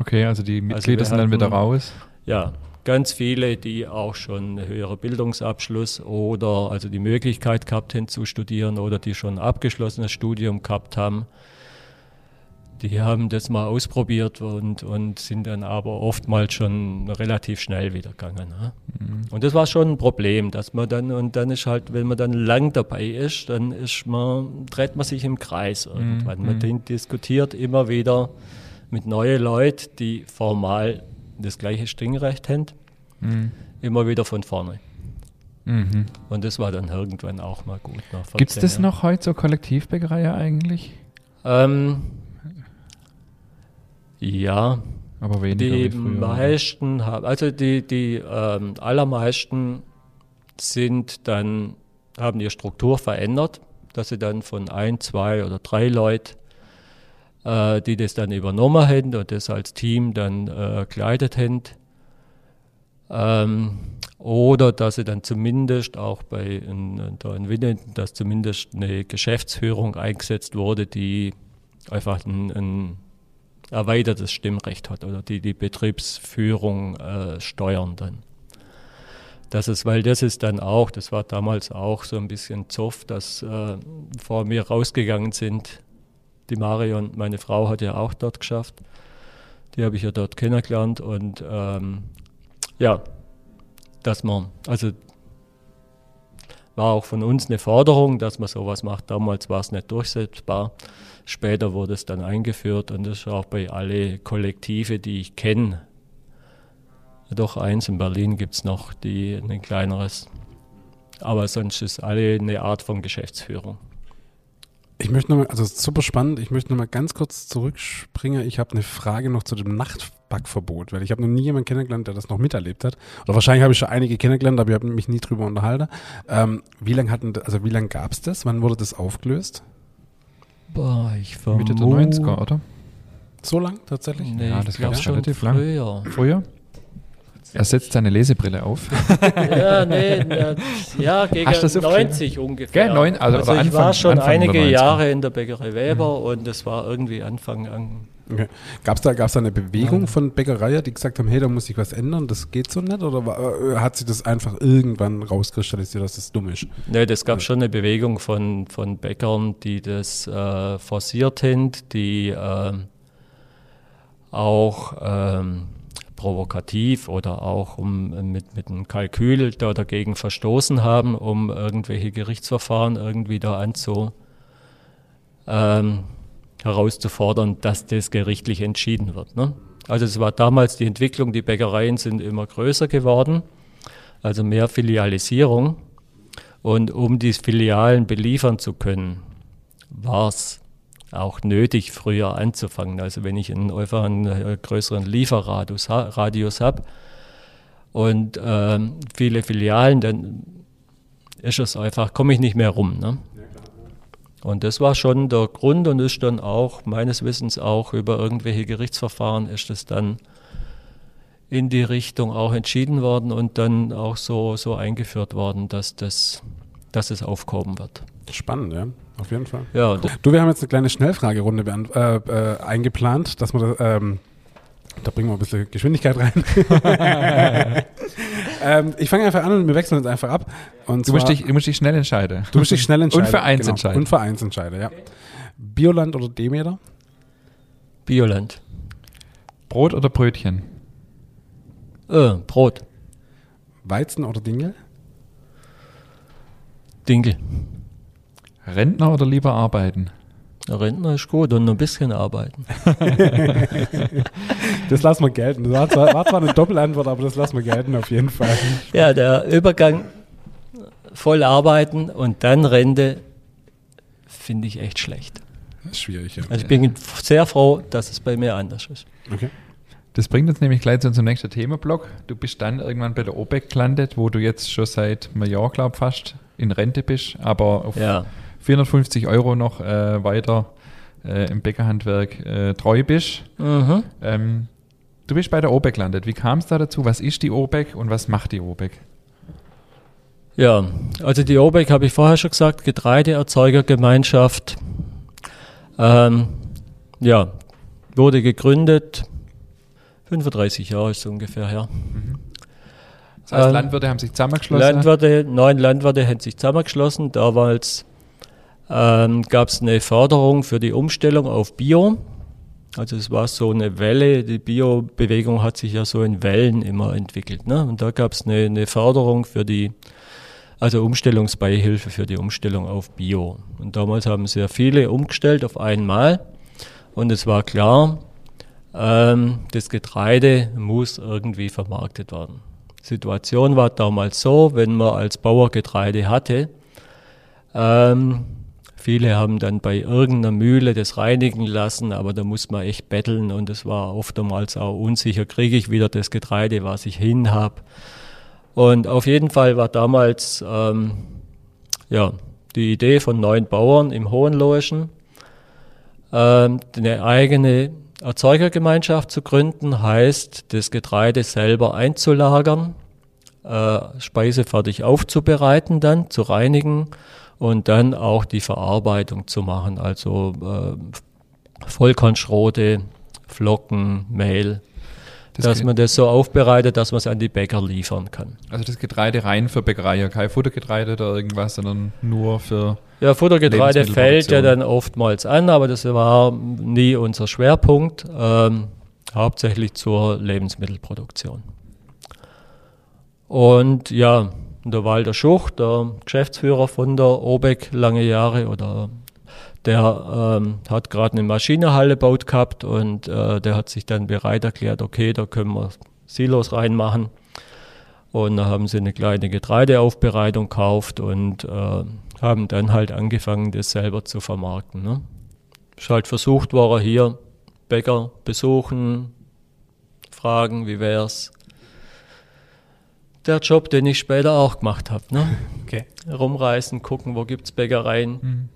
Okay, also die also Mitglieder also sind hatten, dann wieder raus? Ja, ganz viele, die auch schon einen höheren Bildungsabschluss oder also die Möglichkeit gehabt haben zu studieren oder die schon ein abgeschlossenes Studium gehabt haben die haben das mal ausprobiert und, und sind dann aber oftmals schon relativ schnell wieder gegangen. Ne? Mhm. Und das war schon ein Problem, dass man dann, und dann ist halt, wenn man dann lang dabei ist, dann ist man, dreht man sich im Kreis irgendwann. Mhm. Man diskutiert immer wieder mit neuen Leuten, die formal das gleiche Stringrecht haben, mhm. immer wieder von vorne. Mhm. Und das war dann irgendwann auch mal gut. Gibt es das noch heute so Kollektivbäckerei eigentlich? Ähm, ja, aber weniger. Die meisten haben, also die, die ähm, allermeisten sind dann, haben ihre Struktur verändert, dass sie dann von ein, zwei oder drei Leuten, äh, die das dann übernommen haben und das als Team dann äh, geleitet haben, ähm, oder dass sie dann zumindest auch bei in, da in Winnen, dass zumindest eine Geschäftsführung eingesetzt wurde, die einfach ein, ein erweitertes Stimmrecht hat oder die die Betriebsführung äh, steuern dann. Das ist, weil das ist dann auch, das war damals auch so ein bisschen Zoff, dass äh, vor mir rausgegangen sind. Die Marion, meine Frau, hat ja auch dort geschafft. Die habe ich ja dort kennengelernt und ähm, ja, dass man, also war auch von uns eine Forderung, dass man sowas macht. Damals war es nicht durchsetzbar. Später wurde es dann eingeführt und das ist auch bei alle Kollektive, die ich kenne. Doch eins in Berlin gibt es noch, die ein kleineres. aber sonst ist alle eine Art von Geschäftsführung. Ich möchte nochmal, also super spannend, ich möchte nochmal ganz kurz zurückspringen. Ich habe eine Frage noch zu dem Nachtbackverbot, weil ich habe noch nie jemanden kennengelernt, der das noch miterlebt hat. Oder wahrscheinlich habe ich schon einige kennengelernt, aber ich habe mich nie drüber unterhalten. Ähm, wie lange hatten, also wie lange gab es das? Wann wurde das aufgelöst? Boah, ich Mitte der 90er, oder? So lang tatsächlich? Nee, Ja, das gab's schon relativ lang. früher. Er setzt seine Lesebrille auf. ja, nee, na, ja, gegen Hast du das 90 ungefähr. Gell, neun- also- also ich war schon Anfang einige 90er. Jahre in der Bäckerei Weber und das war irgendwie Anfang an. Okay. Gab es da, gab's da eine Bewegung von Bäckereien, die gesagt haben, hey, da muss sich was ändern, das geht so nicht? Oder war, äh, hat sich das einfach irgendwann rauskristallisiert, dass das dumm ist? Nee, das gab schon eine Bewegung von, von Bäckern, die das äh, forciert haben, die ähm, auch ähm, provokativ oder auch um, mit, mit einem Kalkül da dagegen verstoßen haben, um irgendwelche Gerichtsverfahren irgendwie da anzu, ähm, herauszufordern, dass das gerichtlich entschieden wird. Ne? Also es war damals die Entwicklung, die Bäckereien sind immer größer geworden, also mehr Filialisierung. Und um die Filialen beliefern zu können, war es auch nötig, früher anzufangen. Also wenn ich einen, einfach einen äh, größeren Lieferradius ha Radius habe und ähm, viele Filialen, dann ist es einfach, komme ich nicht mehr rum. Ne? Und das war schon der Grund und ist dann auch, meines Wissens auch über irgendwelche Gerichtsverfahren, ist es dann in die Richtung auch entschieden worden und dann auch so, so eingeführt worden, dass, das, dass es aufkommen wird. Spannend, ja, auf jeden Fall. Ja, Du, wir haben jetzt eine kleine Schnellfragerunde äh, äh, eingeplant, dass wir da, ähm, da bringen wir ein bisschen Geschwindigkeit rein. ähm, ich fange einfach an und wir wechseln jetzt einfach ab. Und Du musst, zwar- dich, du musst dich schnell entscheiden. du musst dich schnell entscheiden. Und Vereins genau. entscheiden. Und Vereins entscheiden, ja. Bioland oder Demeter? Bioland. Brot oder Brötchen? Äh, Brot. Weizen oder Dinkel? Dinkel. Rentner oder lieber arbeiten? Rentner ist gut und noch ein bisschen arbeiten. Das lassen wir gelten. Das war zwar, war zwar eine Doppelantwort, aber das lassen wir gelten auf jeden Fall. Ja, der Übergang voll arbeiten und dann Rente finde ich echt schlecht. Das ist schwierig, ja. Also ich bin sehr froh, dass es bei mir anders ist. Okay. Das bringt uns nämlich gleich zu unserem nächsten Themenblock. Du bist dann irgendwann bei der OPEC gelandet, wo du jetzt schon seit einem Jahr, glaube fast in Rente bist, aber auf Ja, 450 Euro noch äh, weiter äh, im Bäckerhandwerk äh, treu bist. mhm. Ähm, du bist bei der OPEC gelandet. Wie kam es da dazu? Was ist die OPEC und was macht die OPEC? ja also die OBEC habe ich vorher schon gesagt, Getreideerzeugergemeinschaft. Ähm, ja, wurde gegründet, 35 Jahre ist ungefähr her. Das heißt, Ähm, Landwirte haben sich zusammengeschlossen. Landwirte, neun Landwirte haben sich zusammengeschlossen. Damals ähm, gab es eine Förderung für die Umstellung auf Bio. Also es war so eine Welle, die Bio-Bewegung hat sich ja so in Wellen immer entwickelt. Ne? Und da gab es eine, eine Förderung für die, also Umstellungsbeihilfe für die Umstellung auf Bio. Und damals haben sehr viele umgestellt auf einmal. Und es war klar, ähm, das Getreide muss irgendwie vermarktet werden. Situation war damals so, wenn man als Bauer Getreide hatte, ähm, viele haben dann bei irgendeiner Mühle das reinigen lassen, aber da muss man echt betteln und es war oftmals auch unsicher, kriege ich wieder das Getreide, was ich hin habe. Und auf jeden Fall war damals ähm, ja, die Idee von neun Bauern im Hohenlohischen, ähm, eine eigene Erzeugergemeinschaft zu gründen, heißt, das Getreide selber einzulagern, äh, speisefertig aufzubereiten, dann zu reinigen und dann auch die Verarbeitung zu machen, also äh, Vollkornschrote, Flocken, Mehl, Das dass man das so aufbereitet, dass man es an die Bäcker liefern kann. Also das Getreide rein für Bäckereien, kein Futtergetreide oder irgendwas, sondern nur für. Ja, Futtergetreide fällt ja dann oftmals an, aber das war nie unser Schwerpunkt, ähm, hauptsächlich zur Lebensmittelproduktion. Und ja, der Walter Schuch, der Geschäftsführer von der OBEC lange Jahre, oder der ähm, hat gerade eine Maschinehalle gebaut gehabt und äh, der hat sich dann bereit erklärt, okay, da können wir Silos reinmachen. Und da haben sie eine kleine Getreideaufbereitung gekauft und äh, haben dann halt angefangen, das selber zu vermarkten. Ne? Ist halt versucht worden, hier Bäcker besuchen, fragen, wie wär's. Der Job, den ich später auch gemacht habe. Ne? Okay. Rumreisen, gucken, wo gibt's Bäckereien. Mhm.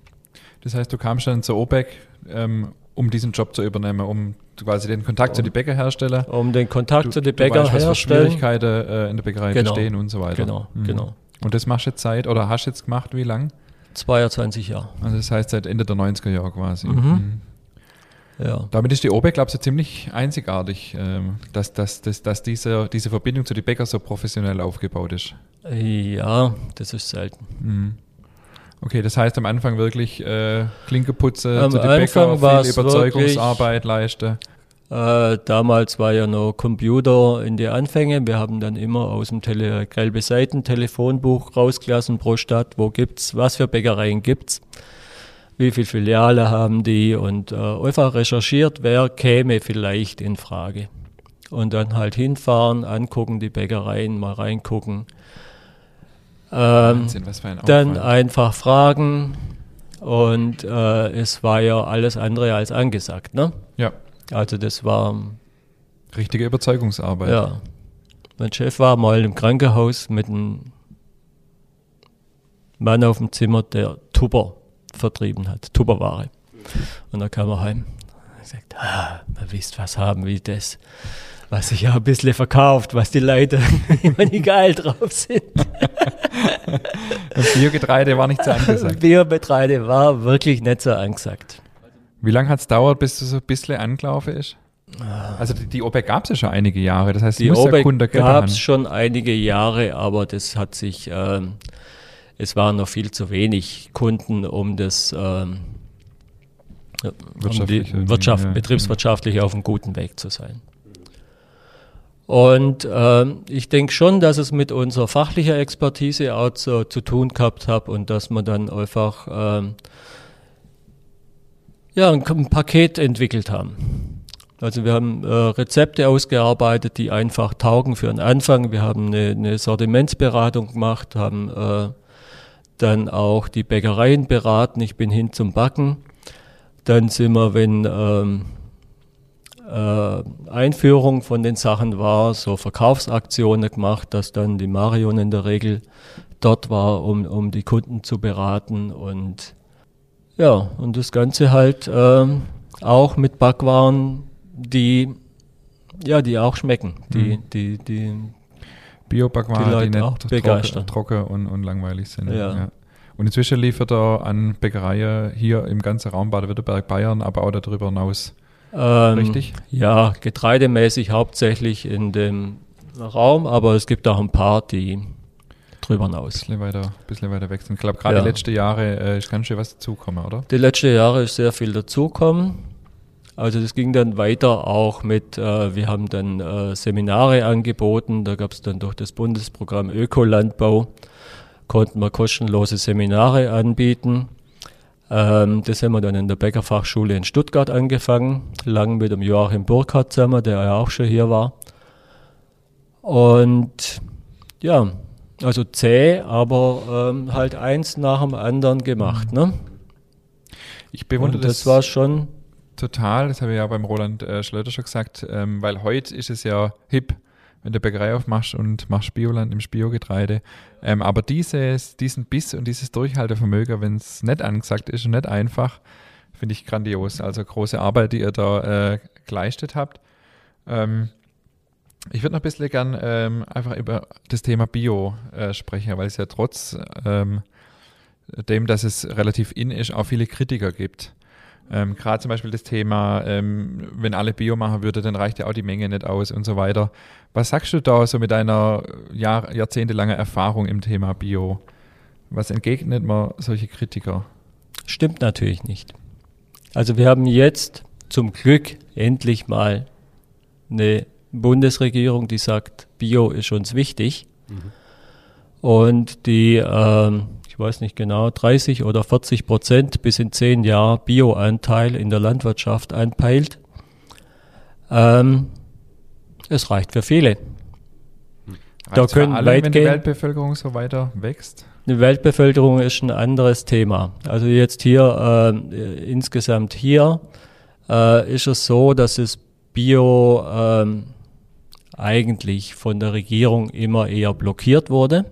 Das heißt, du kamst dann zur OPEC, ähm, um diesen Job zu übernehmen, um quasi den Kontakt zu den Bäckerherstellern. Um den Kontakt Du, zu den herstellen. Schwierigkeiten äh, in der Bäckerei Genau. bestehen und so weiter. Genau, Mhm. genau. Und das machst du jetzt seit, oder hast du jetzt gemacht, wie lang? 22 Jahre. Also das heißt seit Ende der 90er Jahre quasi. Mhm. Ja. Damit ist die OPEC, glaube ich, so ziemlich einzigartig, ähm, dass, dass, dass, dass diese, diese Verbindung zu den Bäckern so professionell aufgebaut ist. Ja, das ist selten. Mhm. Okay, das heißt am Anfang wirklich äh, Klinke putzen, Am zu den Anfang Bäcker, viel Überzeugungsarbeit leisten. Äh, damals war ja noch Computer in die Anfänge. Wir haben dann immer aus dem Tele gelbe Seiten Telefonbuch rausgelassen pro Stadt. Wo gibt's, was für Bäckereien gibt's? Wie viele Filiale haben die? Und äh, einfach recherchiert, wer käme vielleicht in Frage. Und dann halt hinfahren, angucken die Bäckereien, mal reingucken. Ähm, Wahnsinn, was für ein dann einfach fragen. Und äh, es war ja alles andere als angesagt. Ne? Ja, Also das war richtige Überzeugungsarbeit. ja. Mein Chef war mal im Krankenhaus mit einem Mann auf dem Zimmer, der Tupper vertrieben hat, Tupperware. Und da kam er heim und sagt, ah, man wisst was haben wie das, was sich ja ein bisschen verkauft, was die Leute immer nicht geil drauf sind. Das Biogetreide war nicht so angesagt. Biogetreide war wirklich nicht so angesagt. Wie lange hat es dauert, bis es so ein bisschen angelaufen ist? Also die, die OPEC gab es ja schon einige Jahre, das heißt, Die OPEC gab es schon einige Jahre, aber das hat sich, ähm, es waren noch viel zu wenig Kunden, um das ähm, um die Wirtschaft, ja. betriebswirtschaftlich auf einem guten Weg zu sein. Und ähm, ich denke schon, dass es mit unserer fachlichen Expertise auch zu, zu tun gehabt hat und dass man dann einfach ähm, ja, ein, ein Paket entwickelt haben. Also wir haben äh, Rezepte ausgearbeitet, die einfach taugen für einen Anfang. Wir haben eine, eine Sortimentsberatung gemacht, haben äh, dann auch die Bäckereien beraten. Ich bin hin zum Backen. Dann sind wir, wenn ähm, äh, Einführung von den Sachen war, so Verkaufsaktionen gemacht, dass dann die Marion in der Regel dort war, um, um die Kunden zu beraten und ja, und das Ganze halt ähm, auch mit Backwaren, die ja, die auch schmecken, die, Mhm. die, die, Biobackwaren, die die, Leute nicht begeistern. trocken und, und langweilig sind. Ja. Und inzwischen liefert er an Bäckereien hier im ganzen Raum Baden-Württemberg, Bayern, aber auch darüber hinaus. ähm, Richtig? Ja, getreidemäßig hauptsächlich in dem Raum, aber es gibt auch ein paar, die drüber hinaus. Bisschen weiter, bisschen weiter wechseln. Ich glaube, gerade Ja. die letzten Jahre äh, ist ganz schön was dazugekommen, oder? Die letzten Jahre ist sehr viel dazugekommen. Also das ging dann weiter auch mit, äh, wir haben dann äh, Seminare angeboten, da gab es dann durch das Bundesprogramm Ökolandbau, konnten wir kostenlose Seminare anbieten. Ähm, das haben wir dann in der Bäckerfachschule in Stuttgart angefangen, lang mit dem Joachim Burkhardt zusammen, der ja auch schon hier war. Und ja, also zäh, aber ähm, halt eins nach dem anderen gemacht. Ne? Ich bewundere Und das war schon total, das habe ich ja beim Roland äh, Schlöter schon gesagt, ähm, weil heute ist es ja hip, wenn du Bäckerei aufmachst und machst Bioland im Biogetreide. Ähm, aber dieses, diesen Biss und dieses Durchhaltevermögen, wenn es nicht angesagt ist und nicht einfach, finde ich grandios. Also große Arbeit, die ihr da äh, geleistet habt. Ähm, ich würde noch ein bisschen gern ähm, einfach über das Thema Bio äh, sprechen, weil es ja trotz ähm, dem, dass es relativ in ist, auch viele Kritiker gibt. Ähm, Gerade zum Beispiel das Thema, ähm, wenn alle Bio machen würde, dann reicht ja auch die Menge nicht aus und so weiter. Was sagst du da so mit deiner Jahr, jahrzehntelangen Erfahrung im Thema Bio? Was entgegnet man solche Kritiker? Stimmt natürlich nicht. Also wir haben jetzt zum Glück endlich mal eine Bundesregierung, die sagt, Bio ist uns wichtig. Und die, ähm, weiß nicht genau, 30 oder 40 Prozent bis in zehn Jahren Bioanteil in der Landwirtschaft anpeilt. Ähm, es reicht für viele. Da Reicht's für können alle, wenn die Weltbevölkerung so weiter wächst? Die Weltbevölkerung ist ein anderes Thema. Also jetzt hier äh, insgesamt hier äh, ist es so, dass es Bio ähm, eigentlich von der Regierung immer eher blockiert wurde.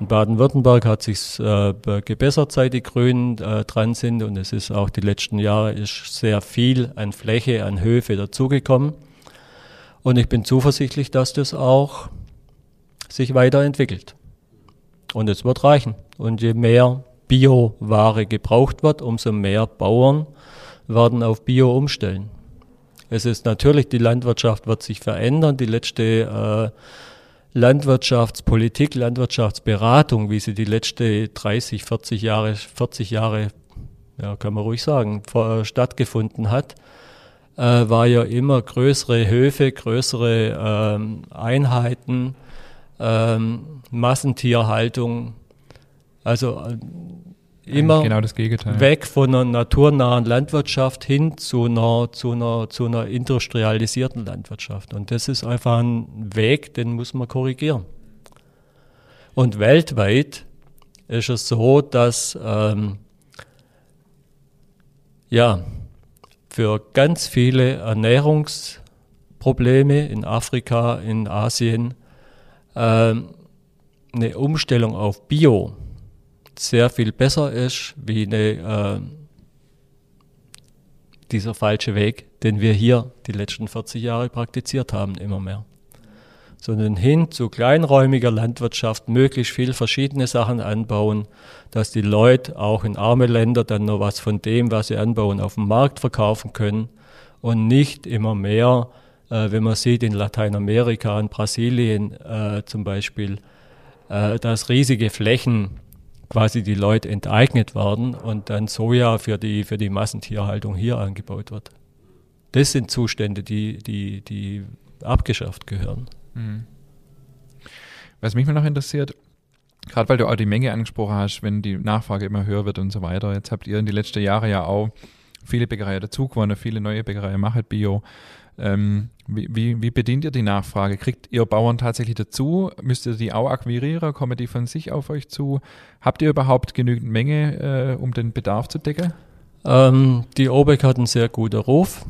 In Baden-Württemberg hat sich äh, gebessert, seit die Grünen äh, dran sind und es ist auch die letzten Jahre ist sehr viel an Fläche, an Höfe dazugekommen. Und ich bin zuversichtlich, dass das auch sich weiterentwickelt. Und es wird reichen. Und je mehr Bioware gebraucht wird, umso mehr Bauern werden auf Bio umstellen. Es ist natürlich, die Landwirtschaft wird sich verändern. Die letzte äh, Landwirtschaftspolitik, Landwirtschaftsberatung, wie sie die letzte 30, 40 Jahre, 40 Jahre, ja, kann man ruhig sagen, vor, stattgefunden hat, äh, war ja immer größere Höfe, größere ähm, Einheiten, ähm, Massentierhaltung, also äh, immer Genau das Gegenteil. weg von einer naturnahen Landwirtschaft hin zu einer, zu, einer, zu einer industrialisierten Landwirtschaft. Und das ist einfach ein Weg, den muss man korrigieren. Und weltweit ist es so, dass ähm, ja, für ganz viele Ernährungsprobleme in Afrika, in Asien, ähm, eine Umstellung auf Bio sehr viel besser ist wie eine, äh, dieser falsche Weg, den wir hier die letzten 40 Jahre praktiziert haben, immer mehr. Sondern hin zu kleinräumiger Landwirtschaft, möglichst viel verschiedene Sachen anbauen, dass die Leute auch in arme Länder dann noch was von dem, was sie anbauen, auf dem Markt verkaufen können und nicht immer mehr, äh, wenn man sieht in Lateinamerika, in Brasilien äh, zum Beispiel, äh, dass riesige Flächen quasi die Leute enteignet werden und dann Soja für die, für die Massentierhaltung hier angebaut wird. Das sind Zustände, die, die, die abgeschafft gehören. Mhm. Was mich mal noch interessiert, gerade weil du auch die Menge angesprochen hast, wenn die Nachfrage immer höher wird und so weiter. Jetzt habt ihr in die letzten Jahre ja auch viele Bäckereien dazugewonnen, viele neue Bäckereien machen Bio. Ähm, wie, wie, wie bedient ihr die Nachfrage? Kriegt ihr Bauern tatsächlich dazu? Müsst ihr die auch akquirieren? Kommen die von sich auf euch zu? Habt ihr überhaupt genügend Menge, äh, um den Bedarf zu decken? Ähm, die OBEC hat einen sehr guten Ruf,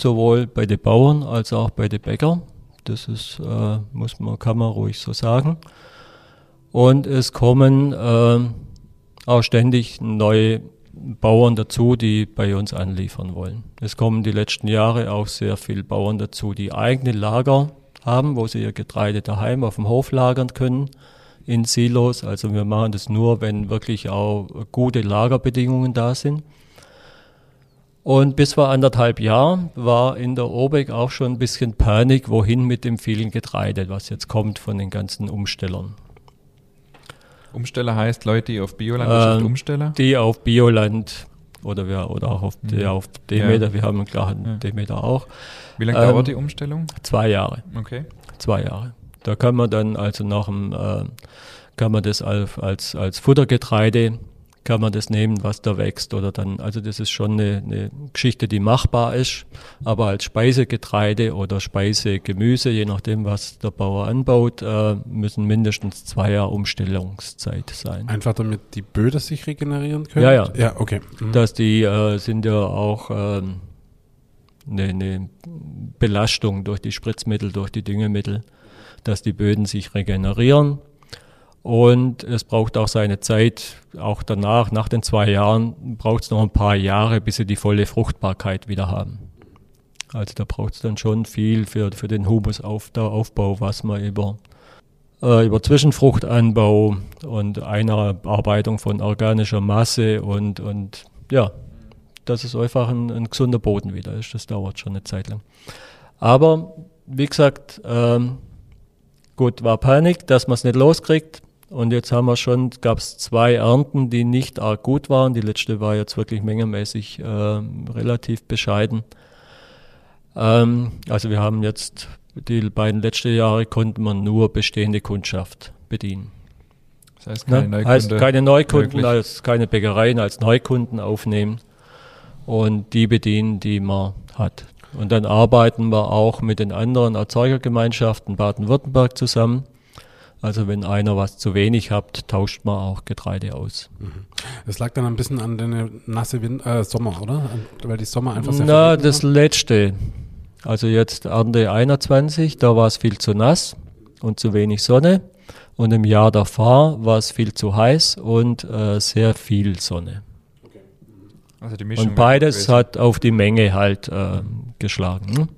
sowohl bei den Bauern als auch bei den Bäckern. Das ist, äh, muss man, kann man ruhig so sagen. Und es kommen äh, auch ständig neue Bauern dazu, die bei uns anliefern wollen. Es kommen die letzten Jahre auch sehr viele Bauern dazu, die eigene Lager haben, wo sie ihr Getreide daheim auf dem Hof lagern können in Silos. Also wir machen das nur, wenn wirklich auch gute Lagerbedingungen da sind. Und bis vor anderthalb Jahren war in der OBEC auch schon ein bisschen Panik, wohin mit dem vielen Getreide, was jetzt kommt von den ganzen Umstellern. Umsteller heißt Leute, die auf Biolandwirtschaft Ähm, umstellen? Die auf Bioland oder, wir, oder auch auf, Mhm. auf Demeter, Ja. wir haben klar einen Ja. Demeter auch, Wie lange ähm, dauert die Umstellung? zwei Jahre. Okay. Zwei Jahre. Da kann man dann also nach dem, äh, kann man das als, als, als Futtergetreide, kann man das nehmen, was da wächst oder dann, also das ist schon eine, eine Geschichte, die machbar ist, aber als Speisegetreide oder Speisegemüse, je nachdem, was der Bauer anbaut, äh, müssen mindestens zwei Jahre Umstellungszeit sein. Einfach damit die Böden sich regenerieren können? Ja, ja. Ja, okay. Mhm. dass die äh, sind ja auch ähm, eine, eine Belastung durch die Spritzmittel, durch die Düngemittel, dass die Böden sich regenerieren. Und es braucht auch seine Zeit, auch danach, nach den zwei Jahren, braucht es noch ein paar Jahre, bis sie die volle Fruchtbarkeit wieder haben. Also da braucht es dann schon viel für, für den Humusaufbau, was man über, äh, über Zwischenfruchtanbau und Einarbeitung von organischer Masse und, und ja, dass es einfach ein, ein gesunder Boden wieder ist. Das dauert schon eine Zeit lang. Aber wie gesagt, ähm, gut, war Panik, dass man es nicht loskriegt. Und jetzt haben wir schon, gab es zwei Ernten, die nicht arg gut waren. Die letzte war jetzt wirklich mengemäßig ähm, relativ bescheiden. Ähm, also wir haben jetzt, die beiden letzten Jahre konnten man nur bestehende Kundschaft bedienen. Das heißt, keine Ne? Neukunde. Heißt keine Neukunden, möglich. als keine Bäckereien als Neukunden aufnehmen und die bedienen, die man hat. Und dann arbeiten wir auch mit den anderen Erzeugergemeinschaften Baden-Württemberg zusammen. Also wenn einer was zu wenig hat, tauscht man auch Getreide aus. Das lag dann ein bisschen an den nasse Win äh, Sommer, oder? Weil die Sommer einfach sehr Na, das waren. letzte. Also jetzt Ernte 21, da war es viel zu nass und zu wenig Sonne. Und im Jahr davor war es viel zu heiß und äh, sehr viel Sonne. Also die Mischung Und beides hat auf die Menge halt äh, geschlagen. Ne?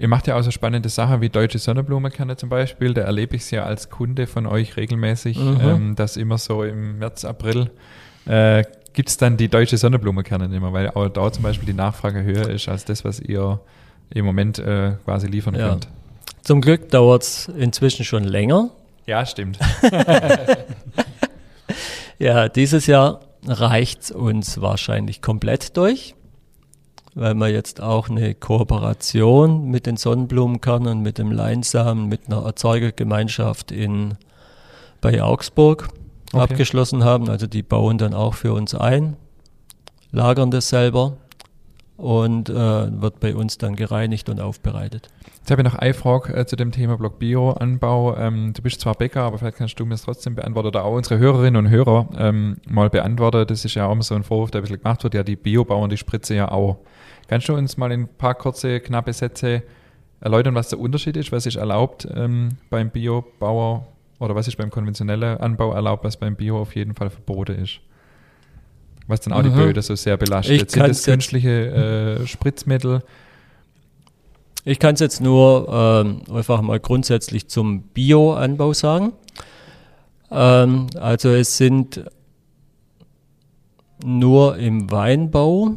Ihr macht ja auch so spannende Sachen wie deutsche Sonnenblumenkerne zum Beispiel. Da erlebe ich es ja als Kunde von euch regelmäßig, Mhm. ähm, dass immer so im März, April äh, gibt es dann die deutsche Sonnenblumenkerne nicht mehr, weil auch da zum Beispiel die Nachfrage höher ist als das, was ihr im Moment äh, quasi liefern Ja. könnt. Zum Glück dauert es inzwischen schon länger. Ja, stimmt. Ja, dieses Jahr reicht es uns wahrscheinlich komplett durch, weil wir jetzt auch eine Kooperation mit den Sonnenblumenkernen, mit dem Leinsamen, mit einer Erzeugergemeinschaft in, bei Augsburg Okay. abgeschlossen haben. Also die bauen dann auch für uns ein, lagern das selber und äh, wird bei uns dann gereinigt und aufbereitet. Jetzt habe ich noch eine Frage äh, zu dem Thema Block Bio-Anbau. Ähm, du bist zwar Bäcker, aber vielleicht kannst du mir das trotzdem beantworten oder auch unsere Hörerinnen und Hörer ähm, mal beantworten. Das ist ja auch immer so ein Vorwurf, der ein bisschen gemacht wird. Ja, die Biobauern, die spritzen ja auch. Kannst du uns mal in ein paar kurze, knappe Sätze erläutern, was der Unterschied ist? Was ist erlaubt ähm, beim Biobauer oder was ist beim konventionellen Anbau erlaubt, was beim Bio auf jeden Fall verboten ist? Was dann auch die Mhm. Böden so sehr belastet. Ich Sind das künstliche äh, Spritzmittel? Ich kann es jetzt nur ähm, einfach mal grundsätzlich zum Bio-Anbau sagen. Ähm, also es sind nur im Weinbau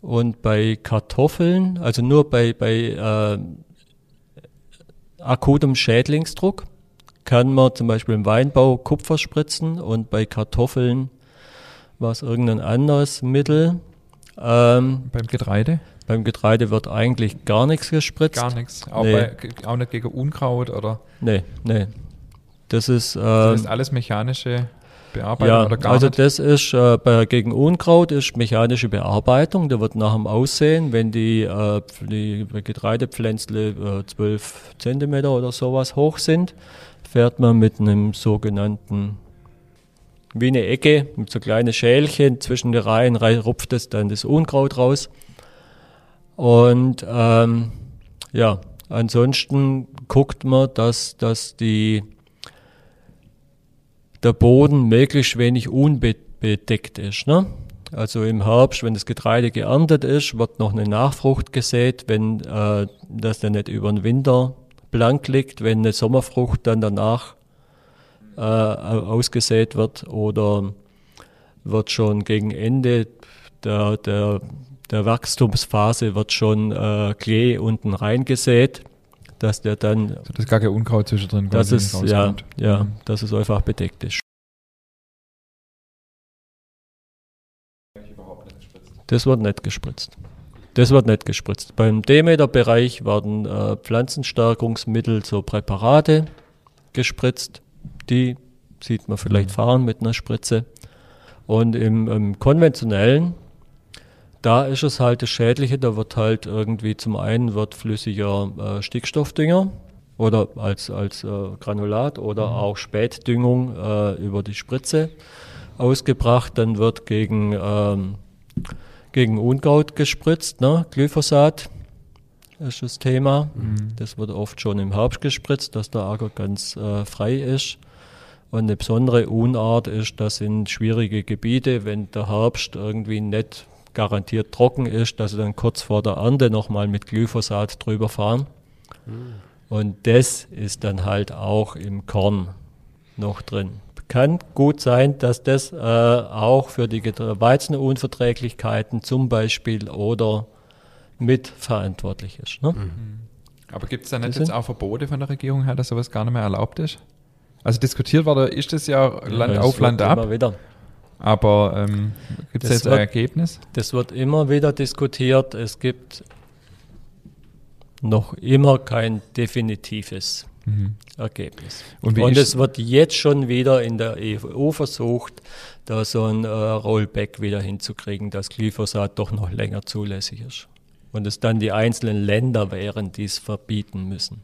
und bei Kartoffeln, also nur bei, bei äh, akutem Schädlingsdruck, kann man zum Beispiel im Weinbau Kupfer spritzen und bei Kartoffeln war es irgendein anderes Mittel. Ähm, Beim Getreide? beim Getreide wird eigentlich gar nichts gespritzt. Gar nichts. Auch, Nee. bei, auch nicht gegen Unkraut oder Nee, nee. Das ist, das ähm, ist alles mechanische Bearbeitung ja, oder gar also nicht? das ist äh, bei, gegen Unkraut ist mechanische Bearbeitung. Da wird nach dem Aussehen, wenn die, äh, die Getreidepflänzle äh, 12 Zentimeter oder sowas hoch sind, fährt man mit einem sogenannten wie eine Ecke mit so kleinen Schälchen zwischen den Reihen, rei- rupft es dann das Unkraut raus. Und ähm, ja, ansonsten guckt man, dass, dass die, der Boden möglichst wenig unbedeckt ist. Ne? Also im Herbst, wenn das Getreide geerntet ist, wird noch eine Nachfrucht gesät, wenn äh, das dann nicht über den Winter blank liegt, wenn eine Sommerfrucht dann danach äh, ausgesät wird oder wird schon gegen Ende der, der, der Wachstumsphase wird schon äh, Klee unten reingesät, dass der dann, so, dass gar kein Unkraut zwischendrin quasi es, ja, ja, Mhm. dass es einfach bedeckt ist. Das wird nicht gespritzt. Das wird nicht gespritzt. Beim Demeter-Bereich werden äh, Pflanzenstärkungsmittel, so Präparate gespritzt. Die sieht man vielleicht Mhm. fahren mit einer Spritze. Und im, im konventionellen, da ist es halt das Schädliche, da wird halt irgendwie zum einen wird flüssiger äh, Stickstoffdünger oder als, als äh, Granulat oder Mhm. auch Spätdüngung äh, über die Spritze ausgebracht. Dann wird gegen, ähm, gegen Unkraut gespritzt, ne? Glyphosat ist das Thema. Mhm. Das wird oft schon im Herbst gespritzt, dass der Acker ganz äh, frei ist. Und eine besondere Unart ist, dass in schwierige Gebiete, wenn der Herbst irgendwie nicht garantiert trocken ist, dass sie dann kurz vor der Ernte nochmal mit Glyphosat drüber fahren. Und das ist dann halt auch im Korn noch drin. Kann gut sein, dass das äh, auch für die Weizenunverträglichkeiten zum Beispiel oder mitverantwortlich ist. Ne? Aber gibt es da nicht Das jetzt sind- auch Verbote von der Regierung her, dass sowas gar nicht mehr erlaubt ist? Also diskutiert wurde, ist das ja Land Das auf, Land ab, Immer wieder. aber ähm, gibt es jetzt ein wird- Ergebnis? Das wird immer wieder diskutiert. Es gibt noch immer kein definitives Mhm. Ergebnis. Und Und es wird jetzt schon wieder in der EU versucht, da so ein äh, Rollback wieder hinzukriegen, dass Glyphosat doch noch länger zulässig ist. Und es dann die einzelnen Länder wären, die es verbieten müssen.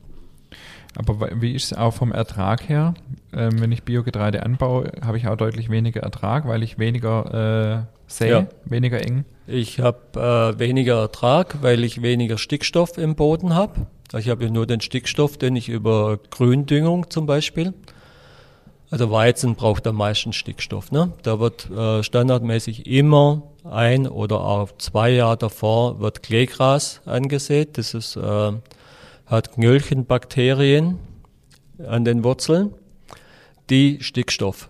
Aber wie ist es auch vom Ertrag her? Ähm, wenn ich Biogetreide anbaue, habe ich auch deutlich weniger Ertrag, weil ich weniger äh, sähe, ja. weniger eng. Ich habe äh, weniger Ertrag, weil ich weniger Stickstoff im Boden habe. Ich habe ja nur den Stickstoff, den ich über Gründüngung zum Beispiel. Also Weizen braucht am meisten Stickstoff. Ne? Da wird äh, standardmäßig immer ein oder auch zwei Jahre davor wird Kleegras angesät. Das ist, äh, hat Knöllchenbakterien an den Wurzeln, die Stickstoff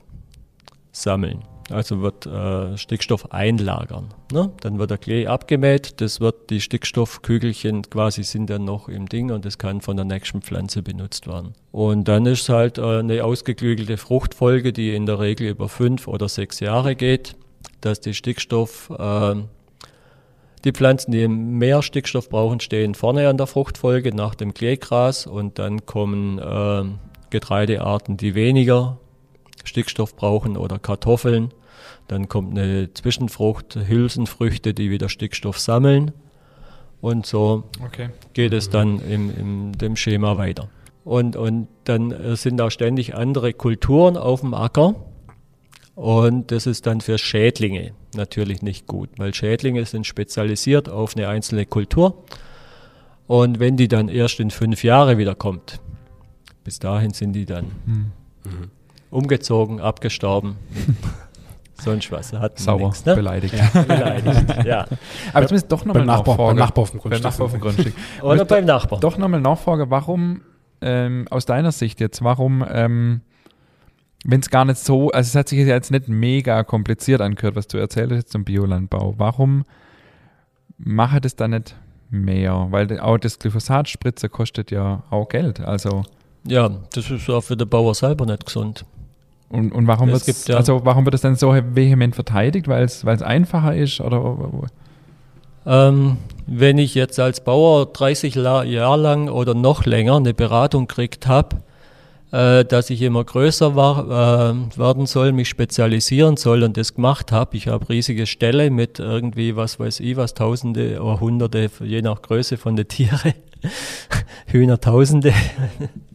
sammeln. Also wird äh, Stickstoff einlagern. Ne? Dann wird der Klee abgemäht, das wird die Stickstoffkügelchen quasi sind dann noch im Ding und das kann von der nächsten Pflanze benutzt werden. Und dann ist halt äh, eine ausgeklügelte Fruchtfolge, die in der Regel über fünf oder sechs Jahre geht, dass die Stickstoff äh, die Pflanzen, die mehr Stickstoff brauchen, stehen vorne an der Fruchtfolge nach dem Kleegras und dann kommen äh, Getreidearten, die weniger Stickstoff brauchen oder Kartoffeln. Dann kommt eine Zwischenfrucht, Hülsenfrüchte, die wieder Stickstoff sammeln. Und so okay. geht es dann im, in dem Schema weiter. Und, und dann äh, sind auch ständig andere Kulturen auf dem Acker. Und das ist dann für Schädlinge natürlich nicht gut, weil Schädlinge sind spezialisiert auf eine einzelne Kultur. Und wenn die dann erst in fünf Jahre wieder kommt, bis dahin sind die dann mhm umgezogen, abgestorben. Sonst was. Hat Sauer, nix, ne? beleidigt. Ja, beleidigt, ja. Aber zumindest doch nochmal Nachfrage. Beim Nachbar auf dem Grundstück. Beim Nachbar auf dem Grundstück. Oder beim Nachbar. Doch nochmal Nachfrage, warum, ähm, aus deiner Sicht jetzt, warum, ähm, wenn es gar nicht so, also es hat sich jetzt nicht mega kompliziert angehört, was du erzählt hast zum Biolandbau, warum mache das dann nicht mehr? Weil auch das Glyphosat-Spritzer kostet ja auch Geld, also... Ja, das ist auch für den Bauer selber nicht gesund. Und, und warum, gibt, ja also warum wird es dann so vehement verteidigt? Weil es einfacher ist? Oder? Ähm, wenn ich jetzt als Bauer 30 Jahre lang oder noch länger eine Beratung gekriegt habe, äh, dass ich immer größer war, äh, werden soll, mich spezialisieren soll und das gemacht habe. Ich habe riesige Ställe mit irgendwie, was weiß ich, was Tausende oder Hunderte, je nach Größe von den Tieren, Hühner Tausende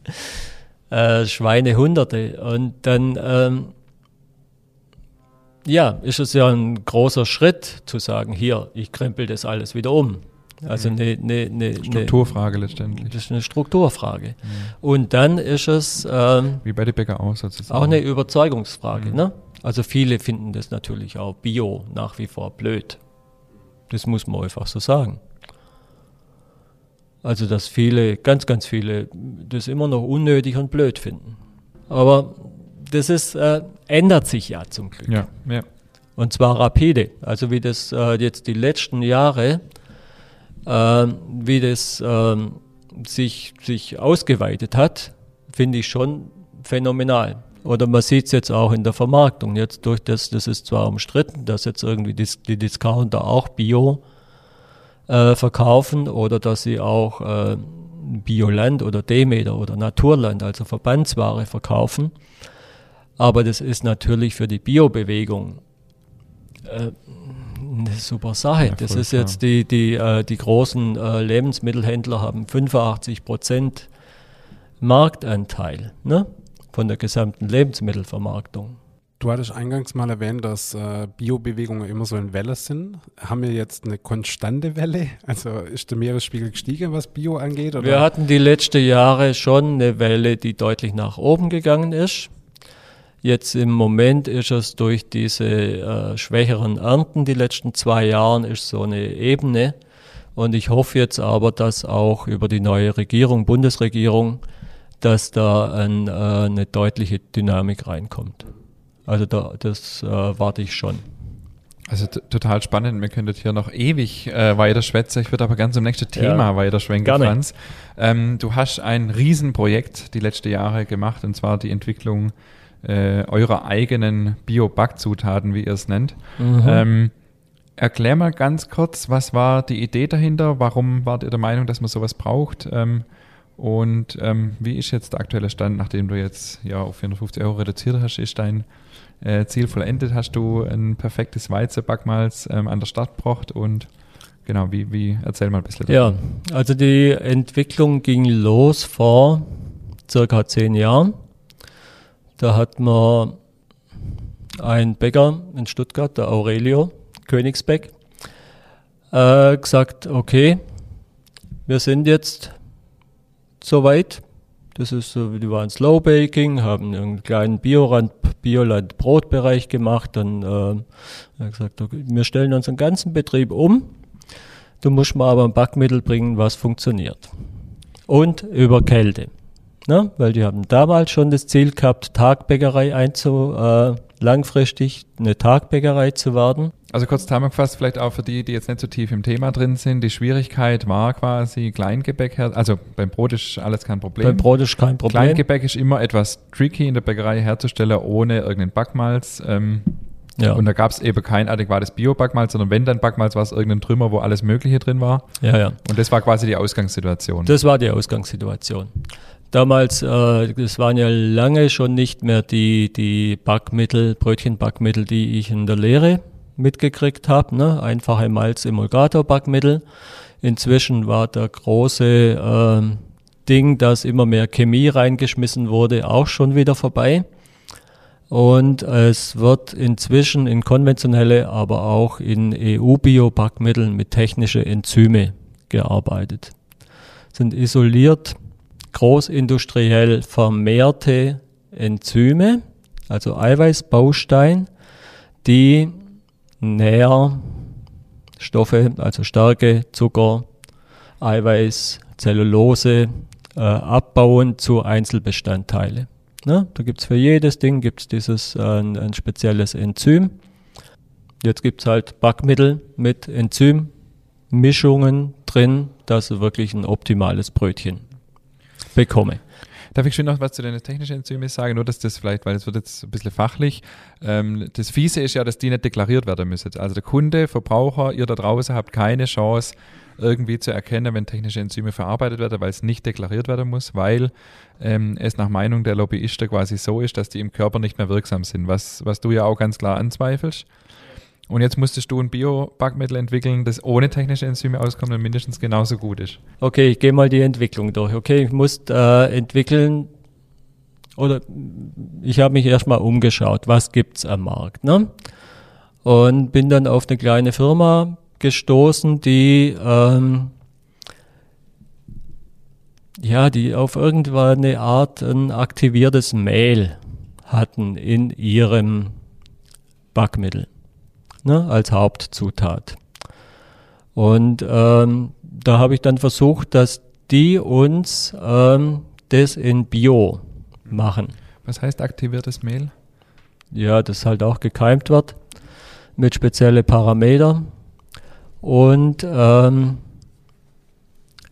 äh, Schweine Hunderte. Und dann, ähm, ja, ist es ja ein großer Schritt zu sagen, hier, ich krempel das alles wieder um. Also eine, eine, eine Strukturfrage letztendlich. Das ist eine Strukturfrage. Mhm. Und dann ist es ähm, wie bei den Bäcker auch sozusagen. Auch eine Überzeugungsfrage. Mhm. Ne? Also viele finden das natürlich auch Bio nach wie vor blöd. Das muss man einfach so sagen. Also dass viele, ganz, ganz viele das immer noch unnötig und blöd finden. Aber das ist, äh, ändert sich ja zum Glück. Ja, ja. Und zwar rapide. Also wie das äh, jetzt die letzten Jahre, wie das ähm, sich, sich ausgeweitet hat, finde ich schon phänomenal. Oder man sieht es jetzt auch in der Vermarktung. Jetzt durch das, das ist zwar umstritten, dass jetzt irgendwie die, die Discounter auch Bio äh, verkaufen oder dass sie auch äh, Bioland oder Demeter oder Naturland, also Verbandsware verkaufen. Aber das ist natürlich für die Biobewegung äh, eine super Sache. Ja, das ist klar. jetzt die, die, äh, die großen äh, Lebensmittelhändler haben 85 Prozent Marktanteil ne? von der gesamten Lebensmittelvermarktung. Du hattest eingangs mal erwähnt, dass äh, Biobewegungen immer so in Welle sind. Haben wir jetzt eine konstante Welle? Also ist der Meeresspiegel gestiegen, was Bio angeht? Oder? Wir hatten die letzten Jahre schon eine Welle, die deutlich nach oben gegangen ist. Jetzt im Moment ist es durch diese äh, schwächeren Ernten die letzten zwei Jahre ist so eine Ebene. Und ich hoffe jetzt aber, dass auch über die neue Regierung, Bundesregierung, dass da ein, äh, eine deutliche Dynamik reinkommt. Also da, das äh, warte ich schon. Also total spannend. Wir könnten hier noch ewig äh, weiter schwätzen. Ich würde aber ganz zum nächsten Thema ja, weiter schwenken, gerne. Franz. Ähm, du hast ein Riesenprojekt die letzten Jahre gemacht, und zwar die Entwicklung äh, eurer eigenen Bio-Backzutaten, wie ihr es nennt. Mhm. Ähm, erklär mal ganz kurz, was war die Idee dahinter? Warum wart ihr der Meinung, dass man sowas braucht? Ähm, und ähm, wie ist jetzt der aktuelle Stand, nachdem du jetzt ja auf 450 Euro reduziert hast? Ist dein äh, Ziel vollendet? Hast du ein perfektes Weizenbackmalz ähm, an der Stadt gebracht und Genau, wie, wie erzähl mal ein bisschen. Ja, also die Entwicklung ging los vor circa zehn Jahren. Da hat man ein Bäcker in Stuttgart, der Aurelio Königsbeck, äh, gesagt, okay, wir sind jetzt soweit. Das ist so, die waren Slow Baking, haben einen kleinen Bioland, Bioland Brotbereich gemacht, dann äh, gesagt, okay, wir stellen unseren ganzen Betrieb um. Du musst mal aber ein Backmittel bringen, was funktioniert. Und über Kälte. Ne? Weil die haben damals schon das Ziel gehabt, Tagbäckerei einzu, äh, langfristig eine Tagbäckerei zu werden. Also kurz zusammengefasst, vielleicht auch für die, die jetzt nicht so tief im Thema drin sind, die Schwierigkeit war quasi Kleingebäck her, also beim Brot ist alles kein Problem. Beim Brot ist kein Problem. Kleingebäck ist immer etwas tricky in der Bäckerei herzustellen, ohne irgendeinen Backmalz. Ähm, ja. Und da gab es eben kein adäquates Bio-Backmalz, sondern wenn dann Backmalz, war es irgendein Trümmer, wo alles Mögliche drin war. ja, ja. Und das war quasi die Ausgangssituation. Das war die Ausgangssituation. Damals, äh, das waren ja lange schon nicht mehr die, die Backmittel, Brötchenbackmittel, die ich in der Lehre mitgekriegt habe. Ne? Einfache Malz-Emulgator-Backmittel. Inzwischen war der große ähm, Ding, dass immer mehr Chemie reingeschmissen wurde, auch schon wieder vorbei. Und es wird inzwischen in konventionelle, aber auch in EU-Bio-Backmitteln mit technischen Enzyme gearbeitet. Sind isoliert großindustriell vermehrte Enzyme, also Eiweißbaustein, die Nährstoffe, also Stärke, Zucker, Eiweiß, Zellulose äh, abbauen zu Einzelbestandteile. Ne? Da gibt es für jedes Ding gibt's dieses äh, ein, ein spezielles Enzym. Jetzt gibt es halt Backmittel mit Enzymmischungen drin, dass wirklich ein optimales Brötchen bekomme. Darf ich schon noch was zu den technischen Enzymen sagen? Nur, dass das vielleicht, weil es wird jetzt ein bisschen fachlich. Ähm, das Fiese ist ja, dass die nicht deklariert werden müssen. Also der Kunde, Verbraucher, ihr da draußen habt keine Chance, irgendwie zu erkennen, wenn technische Enzyme verarbeitet werden, weil es nicht deklariert werden muss, weil ähm, es nach Meinung der Lobbyisten quasi so ist, dass die im Körper nicht mehr wirksam sind, was, was du ja auch ganz klar anzweifelst. Und jetzt musstest du ein Bio-Backmittel entwickeln, das ohne technische Enzyme auskommt und mindestens genauso gut ist. Okay, ich gehe mal die Entwicklung durch. Okay, ich muss äh, entwickeln oder ich habe mich erstmal umgeschaut, was gibt's am Markt, ne? Und bin dann auf eine kleine Firma gestoßen, die ähm, ja, die auf irgendeine Art ein aktiviertes Mehl hatten in ihrem Backmittel ne, als Hauptzutat. Und ähm, da habe ich dann versucht, dass die uns ähm, das in Bio machen. Was heißt aktiviertes Mehl? Ja, das halt auch gekeimt wird mit speziellen Parameter und ähm,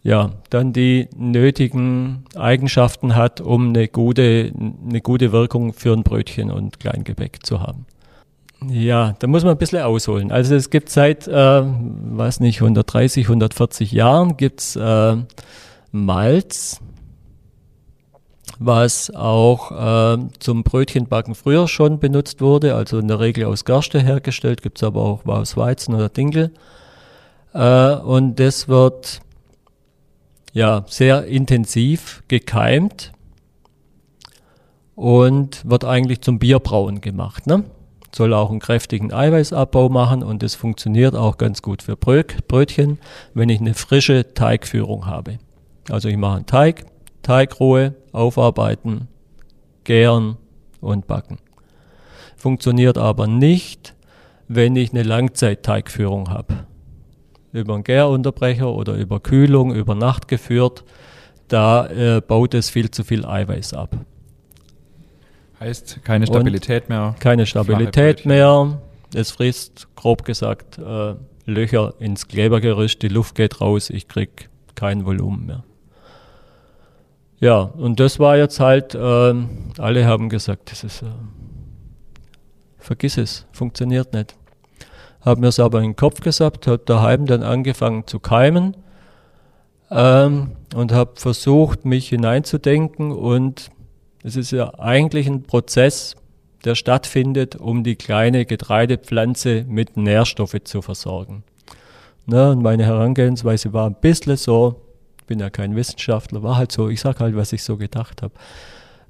ja, dann die nötigen Eigenschaften hat, um eine gute, eine gute Wirkung für ein Brötchen und Kleingebäck zu haben. Ja, da muss man ein bisschen ausholen. Also es gibt seit, äh, weiß nicht, 130, 140 Jahren gibt's äh, Malz, was auch äh, zum Brötchenbacken früher schon benutzt wurde, also in der Regel aus Gerste hergestellt, gibt's aber auch aus Weizen oder Dinkel. Äh, und das wird ja sehr intensiv gekeimt und wird eigentlich zum Bierbrauen gemacht. Ne? Soll auch einen kräftigen Eiweißabbau machen und das funktioniert auch ganz gut für Brötchen, wenn ich eine frische Teigführung habe. Also ich mache einen Teig, Teigruhe, aufarbeiten, gären und backen. Funktioniert aber nicht, wenn ich eine Langzeit-Teigführung habe. Über einen Gärunterbrecher oder über Kühlung über Nacht geführt, da äh, baut es viel zu viel Eiweiß ab. Heißt keine Stabilität mehr. Keine Stabilität mehr. Es frisst, grob gesagt, äh, Löcher ins Klebergerüst, die Luft geht raus, ich krieg kein Volumen mehr. Ja, und das war jetzt halt, äh, alle haben gesagt, das ist, äh, vergiss es, funktioniert nicht. Hab mir es aber in den Kopf gesagt, hab daheim dann angefangen zu keimen ähm, und habe versucht, mich hineinzudenken und es ist ja eigentlich ein Prozess, der stattfindet, um die kleine Getreidepflanze mit Nährstoffe zu versorgen. Ne? Und meine Herangehensweise war ein bisschen so, bin ja kein Wissenschaftler, war halt so, ich sage halt, was ich so gedacht habe.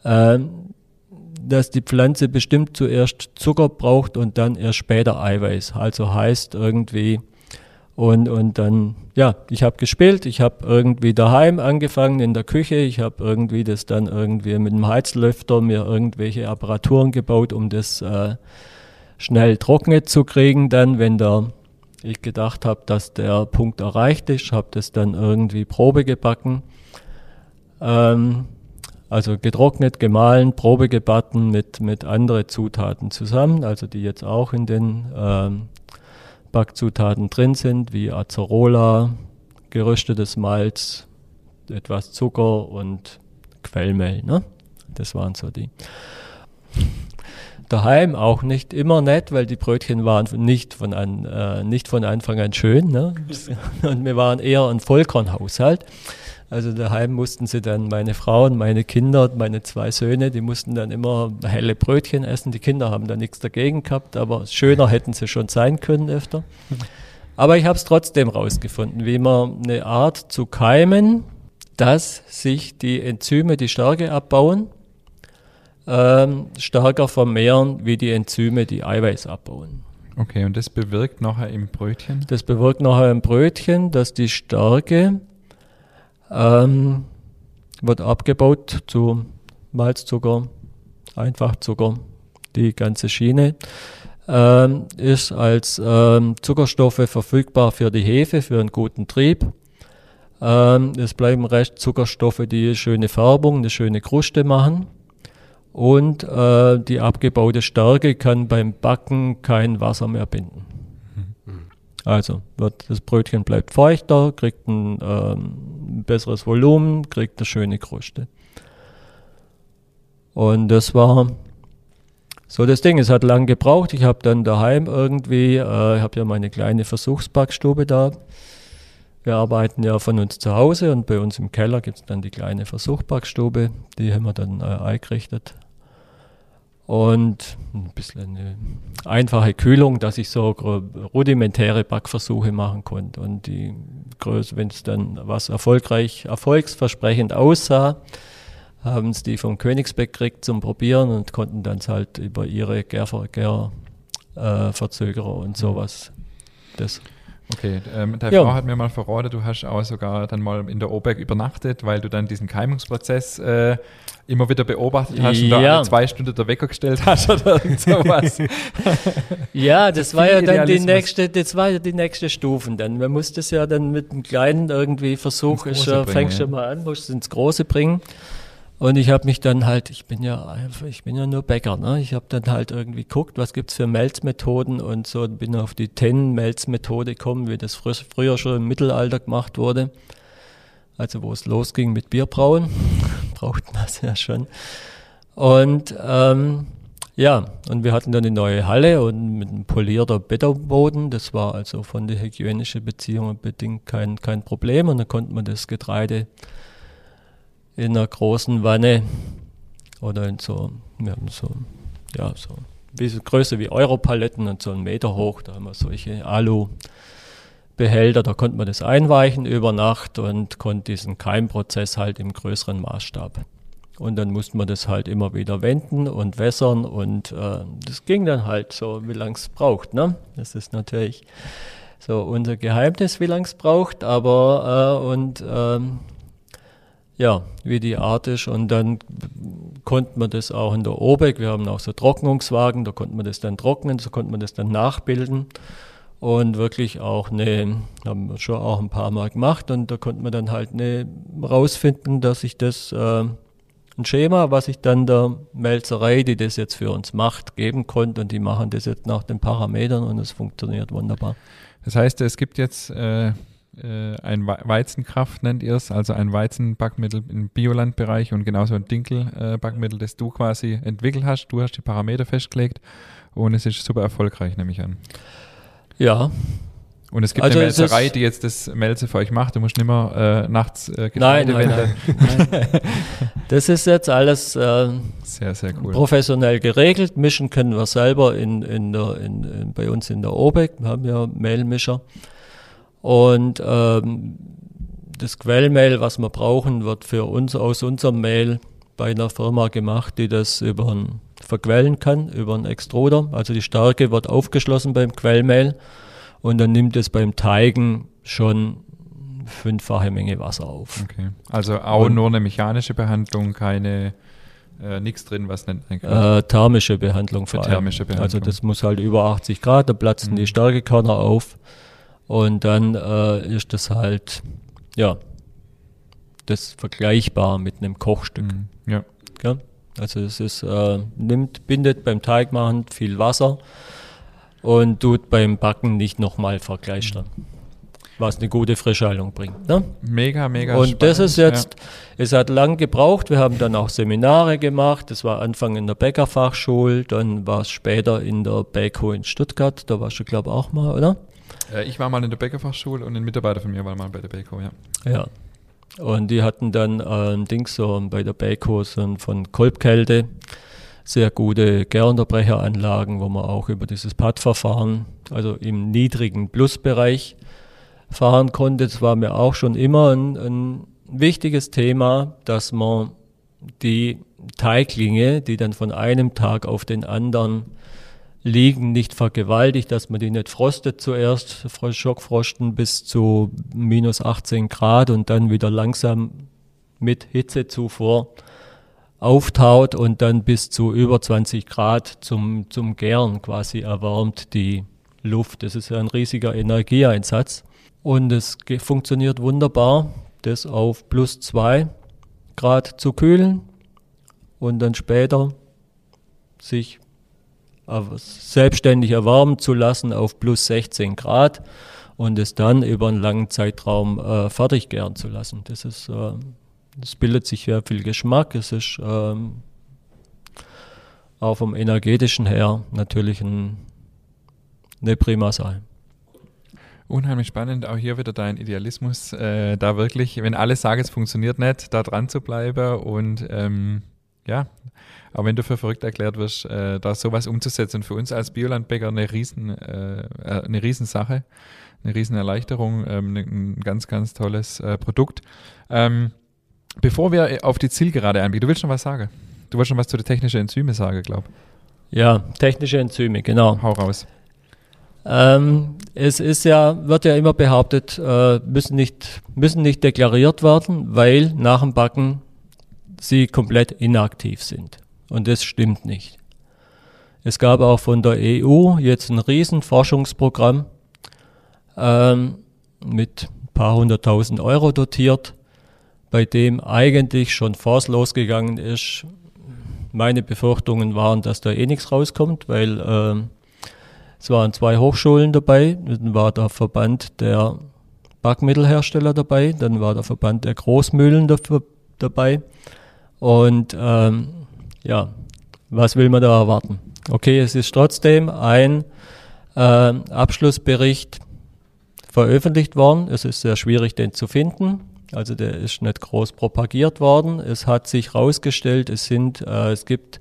Ähm, dass die Pflanze bestimmt zuerst Zucker braucht und dann erst später Eiweiß. Also heißt irgendwie, und, und dann, ja, ich habe gespielt, ich habe irgendwie daheim angefangen in der Küche, ich habe irgendwie das dann irgendwie mit dem Heizlüfter mir irgendwelche Apparaturen gebaut, um das äh, schnell trocknet zu kriegen, dann, wenn der, ich gedacht habe, dass der Punkt erreicht ist, habe das dann irgendwie Probe gebacken. Ähm, also getrocknet, gemahlen, Probe gebacken mit, mit anderen Zutaten zusammen, also die jetzt auch in den ähm, Backzutaten drin sind, wie Acerola, geröstetes Malz, etwas Zucker und Quellmehl. Ne? Das waren so die. Daheim auch nicht immer nett, weil die Brötchen waren nicht von, an, äh, nicht von Anfang an schön. Ne? Und wir waren eher ein Vollkornhaushalt. Also daheim mussten sie dann, meine Frau und meine Kinder, meine zwei Söhne, die mussten dann immer helle Brötchen essen. Die Kinder haben da nichts dagegen gehabt, aber schöner hätten sie schon sein können öfter. Aber ich habe es trotzdem rausgefunden, wie man eine Art zu keimen, dass sich die Enzyme, die Stärke abbauen, ähm, stärker vermehren, wie die Enzyme, die Eiweiß abbauen. Okay, und das bewirkt nachher im Brötchen? Das bewirkt nachher im Brötchen, dass die Stärke ähm, wird abgebaut zu Malzzucker, Einfachzucker, die ganze Schiene. Ähm, ist als ähm, Zuckerstoffe verfügbar für die Hefe, für einen guten Trieb. Ähm, es bleiben recht Zuckerstoffe, die eine schöne Färbung, eine schöne Kruste machen. Und äh, die abgebaute Stärke kann beim Backen kein Wasser mehr binden. Also wird das Brötchen bleibt feuchter, kriegt besseres Volumen, kriegt eine schöne Kruste. Und das war so das Ding. Es hat lang gebraucht. Ich habe dann daheim irgendwie, äh, ich habe ja meine kleine Versuchsbackstube da. Wir arbeiten ja von uns zu Hause und bei uns im Keller gibt es dann die kleine Versuchsbackstube. Die haben wir dann äh, eingerichtet und ein bisschen eine einfache Kühlung, dass ich so rudimentäre Backversuche machen konnte. Und die Größe, wenn es dann was erfolgreich, erfolgsversprechend aussah, haben es die vom Königsbeck gekriegt zum Probieren und konnten dann halt über ihre Gärverzögerer äh, und sowas das Okay, ähm, deine ja. Frau hat mir mal verraten, du hast auch sogar dann mal in der OBEC übernachtet, weil du dann diesen Keimungsprozess äh, immer wieder beobachtet hast ja. und da zwei Stunden der Wecker gestellt hast oder irgend sowas. ja, das war ja dann die nächste, das war ja die nächste Stufe dann. Man musste es ja dann mit einem kleinen irgendwie Versuch, ich, äh, fängst ja. mal an, musst es ins Große bringen. Und ich habe mich dann halt, ich bin ja ich bin ja nur Bäcker, ne? Ich habe dann halt irgendwie geguckt, was gibt's für Melzmethoden und so bin auf die Ten-Melzmethode gekommen, wie das fr früher schon im Mittelalter gemacht wurde. Also wo es losging mit Bierbrauen, braucht man es ja schon. Und ähm, ja, und wir hatten dann eine neue Halle und mit einem polierter Betterboden. Das war also von der hygienischen Beziehung bedingt kein, kein Problem. Und dann konnte man das Getreide in einer großen Wanne oder in so, wir haben so, ja, so Größe wie Europaletten und so einen Meter hoch, da haben wir solche Alu-Behälter, da konnte man das einweichen über Nacht und konnte diesen Keimprozess halt im größeren Maßstab. Und dann musste man das halt immer wieder wenden und wässern und äh, das ging dann halt so, wie lange es braucht. Ne? Das ist natürlich so unser Geheimnis, wie lange es braucht, aber äh, und ähm, ja, wie die Art ist. Und dann konnte man das auch in der OBEC, wir haben auch so Trocknungswagen, da konnte man das dann trocknen, so konnte man das dann nachbilden. Und wirklich auch eine, haben wir schon auch ein paar Mal gemacht und da konnte man dann halt eine rausfinden, dass ich das, äh, ein Schema, was ich dann der Melzerei, die das jetzt für uns macht, geben konnte und die machen das jetzt nach den Parametern und es funktioniert wunderbar. Das heißt, es gibt jetzt äh, äh, ein Weizenkraft nennt ihr es, also ein Weizenbackmittel im Biolandbereich und genauso ein Dinkelbackmittel, das du quasi entwickelt hast. Du hast die Parameter festgelegt und es ist super erfolgreich, nehme ich an. Ja. Und es gibt also eine Melzerei, die jetzt das Melze für euch macht. Du musst nicht mehr äh, nachts äh, Getreide nein, nein, nein, nein. Das ist jetzt alles äh, sehr, sehr cool. professionell geregelt. Mischen können wir selber in, in der, in, in, bei uns in der OBEC. Wir haben ja Mehlmischer. Und ähm, das Quellmehl, was wir brauchen, wird für uns aus unserem Mehl bei einer Firma gemacht, die das über ein, verquellen kann, über einen Extruder. Also die Stärke wird aufgeschlossen beim Quellmehl und dann nimmt es beim Teigen schon fünffache Menge Wasser auf. Okay. Also auch und, nur eine mechanische Behandlung, keine äh, nichts drin, was nennt man äh, Thermische Behandlung für thermische Behandlung. Also das muss halt über 80 Grad, da platzen mhm. die Stärkekörner auf und dann äh, ist das halt, ja, das vergleichbar mit einem Kochstück. Mhm. Ja. ja. Also es ist, äh, nimmt, bindet beim Teigmachen viel Wasser und tut beim Backen nicht nochmal vergleichen. Mhm was eine gute Frischhaltung bringt. Ne? Mega, mega. Und spannend, das ist jetzt, ja. es hat lang gebraucht. Wir haben dann auch Seminare gemacht. Das war Anfang in der Bäckerfachschule, dann war es später in der Bäcko in Stuttgart. Da warst du, glaube ich, auch mal, oder? Äh, ich war mal in der Bäckerfachschule und ein Mitarbeiter von mir war mal bei der Bäcko, ja. Ja. Und die hatten dann ein ähm, Ding so bei der Bäcko so von Kolbkälte sehr gute Gärunterbrecheranlagen, wo man auch über dieses Pad-Verfahren, also im niedrigen Plusbereich, fahren konnte. Das war mir auch schon immer ein, ein wichtiges Thema, dass man die Teiglinge, die dann von einem Tag auf den anderen liegen, nicht vergewaltigt, dass man die nicht frostet zuerst, Schockfrosten bis zu minus 18 Grad und dann wieder langsam mit Hitzezufuhr auftaut und dann bis zu über 20 Grad zum, zum Gären quasi erwärmt die Luft. Das ist ein riesiger Energieeinsatz. Und es funktioniert wunderbar, das auf plus 2 Grad zu kühlen und dann später sich selbstständig erwärmen zu lassen auf plus 16 Grad und es dann über einen langen Zeitraum äh, fertig gären zu lassen. Das ist, äh, das bildet sich sehr viel Geschmack. Es ist ähm, auch vom energetischen her natürlich ein, eine prima Sache. Unheimlich spannend, auch hier wieder dein Idealismus, äh, da wirklich, wenn alle sagen, es funktioniert nicht, da dran zu bleiben und ähm, ja, auch wenn du für verrückt erklärt wirst, äh, da sowas umzusetzen, für uns als Biolandbäcker eine riesen, äh, äh eine Riesensache, eine Riesenerleichterung, ähm, ne, ein ganz, ganz tolles äh, Produkt. Ähm, bevor wir auf die Zielgerade einbiegen, du willst schon was sagen? Du wolltest schon was zu den technischen Enzymen sagen, glaube ich. Ja, technische Enzyme, genau. Hau raus. Ähm, es ist ja, wird ja immer behauptet, äh, müssen, nicht, müssen nicht deklariert werden, weil nach dem Backen sie komplett inaktiv sind. Und das stimmt nicht. Es gab auch von der EU jetzt ein Riesenforschungsprogramm ähm, mit ein paar hunderttausend Euro dotiert, bei dem eigentlich schon Force losgegangen ist. Meine Befürchtungen waren, dass da eh nichts rauskommt, weil ähm, es waren zwei Hochschulen dabei, dann war der Verband der Backmittelhersteller dabei, dann war der Verband der Großmühlen dabei. Und ähm, ja, was will man da erwarten? Okay, es ist trotzdem ein äh, Abschlussbericht veröffentlicht worden. Es ist sehr schwierig, den zu finden. Also der ist nicht groß propagiert worden. Es hat sich herausgestellt, es sind, äh, es gibt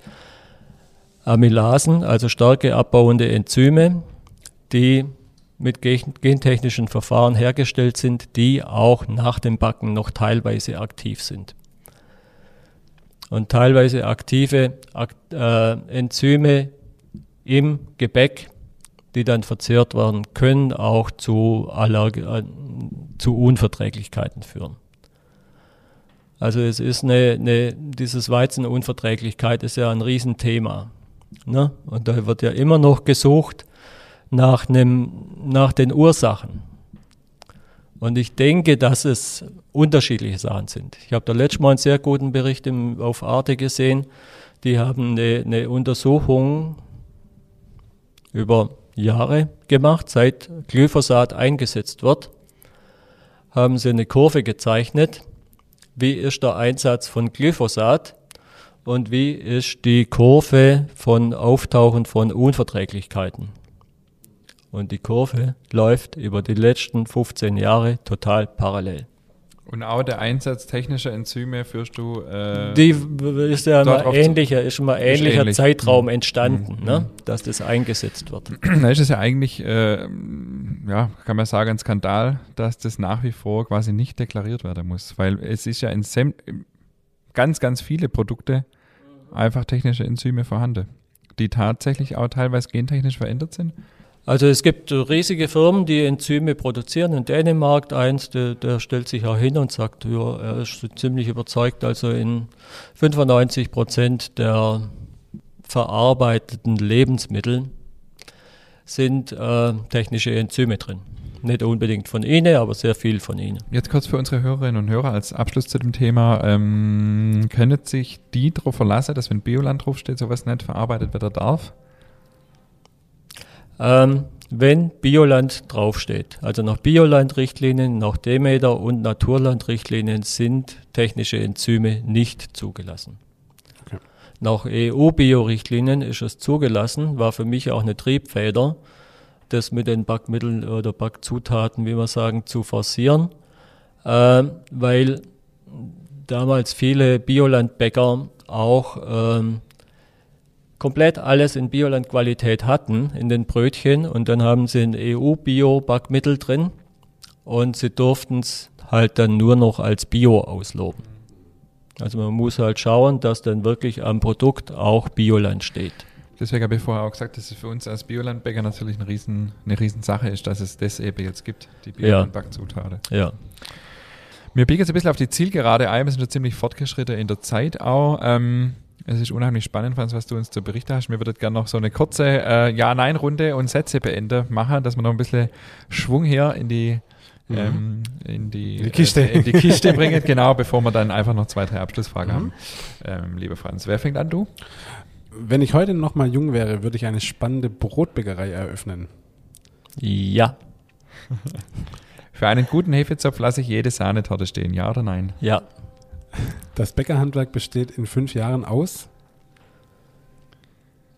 Amylasen, also starke abbauende Enzyme, die mit gentechnischen Verfahren hergestellt sind, die auch nach dem Backen noch teilweise aktiv sind. Und teilweise aktive äh, Enzyme im Gebäck, die dann verzehrt werden, können auch zu, Allerg äh, zu Unverträglichkeiten führen. Also es ist eine, eine, dieses Weizenunverträglichkeit ist ja ein Riesenthema. Ne? Und da wird ja immer noch gesucht nach, nem, nach den Ursachen. Und ich denke, dass es unterschiedliche Sachen sind. Ich habe da letztes Mal einen sehr guten Bericht im, auf Arte gesehen. Die haben eine, eine Untersuchung über Jahre gemacht, seit Glyphosat eingesetzt wird, haben sie eine Kurve gezeichnet. Wie ist der Einsatz von Glyphosat und wie ist die Kurve von Auftauchen von Unverträglichkeiten. Und die Kurve läuft über die letzten 15 Jahre total parallel. Und auch der Einsatz technischer Enzyme führst du. Äh, Die ist ja darauf- ähnlicher, ist immer ähnlicher ähnlich. Zeitraum Mhm. entstanden, Mhm. ne? dass das eingesetzt wird. da ist es ja eigentlich, äh, ja, kann man sagen, ein Skandal, dass das nach wie vor quasi nicht deklariert werden muss. Weil es ist ja in säm- ganz, ganz viele Produkte einfach technische Enzyme vorhanden, die tatsächlich auch teilweise gentechnisch verändert sind. Also es gibt riesige Firmen, die Enzyme produzieren. In Dänemark eins, der, der stellt sich auch hin und sagt, ja, er ist ziemlich überzeugt, also in 95 Prozent der verarbeiteten Lebensmittel sind äh, technische Enzyme drin. Nicht unbedingt von Ihnen, aber sehr viel von Ihnen. Jetzt kurz für unsere Hörerinnen und Hörer als Abschluss zu dem Thema. Ähm, können sich die darauf verlassen, dass wenn Bioland draufsteht, sowas nicht verarbeitet werden darf? Ähm, wenn Bioland draufsteht, also nach Bioland-Richtlinien, nach Demeter und Naturland-Richtlinien sind technische Enzyme nicht zugelassen. Okay. Nach EU-Bio-Richtlinien ist es zugelassen, war für mich auch eine Triebfeder, das mit den Backmitteln oder Backzutaten, wie wir sagen, zu forcieren, ähm, weil damals viele Biolandbäcker auch ähm, komplett alles in Bioland-Qualität hatten in den Brötchen und dann haben sie ein EU-Bio-Backmittel drin und sie durften es halt dann nur noch als Bio ausloben. Also man muss halt schauen, dass dann wirklich am Produkt auch Bioland steht. Deswegen habe ich vorher auch gesagt, dass es für uns als Biolandbäcker natürlich eine, riesen, eine Riesensache ist, dass es das eben jetzt gibt, die Bioland-Backzutaten. Ja. Wir biegen jetzt ein bisschen auf die Zielgerade ein, wir sind schon ziemlich fortgeschritten in der Zeit auch. Ähm, es ist unheimlich spannend, Franz, was du uns zu berichten hast. Mir würde gerne noch so eine kurze äh, Ja-Nein-Runde und Sätze beenden machen, dass wir noch ein bisschen Schwung hier in die, Mhm. ähm, in die, die Kiste. Äh, in die Kiste bringen, genau, bevor wir dann einfach noch zwei, drei Abschlussfragen Mhm. haben. Ähm, lieber Franz, wer fängt an, du? Wenn ich heute noch mal jung wäre, würde ich eine spannende Brotbäckerei eröffnen. Ja. Für einen guten Hefezopf lasse ich jede Sahnetorte stehen, ja oder nein? Ja. Das Bäckerhandwerk besteht in fünf Jahren aus.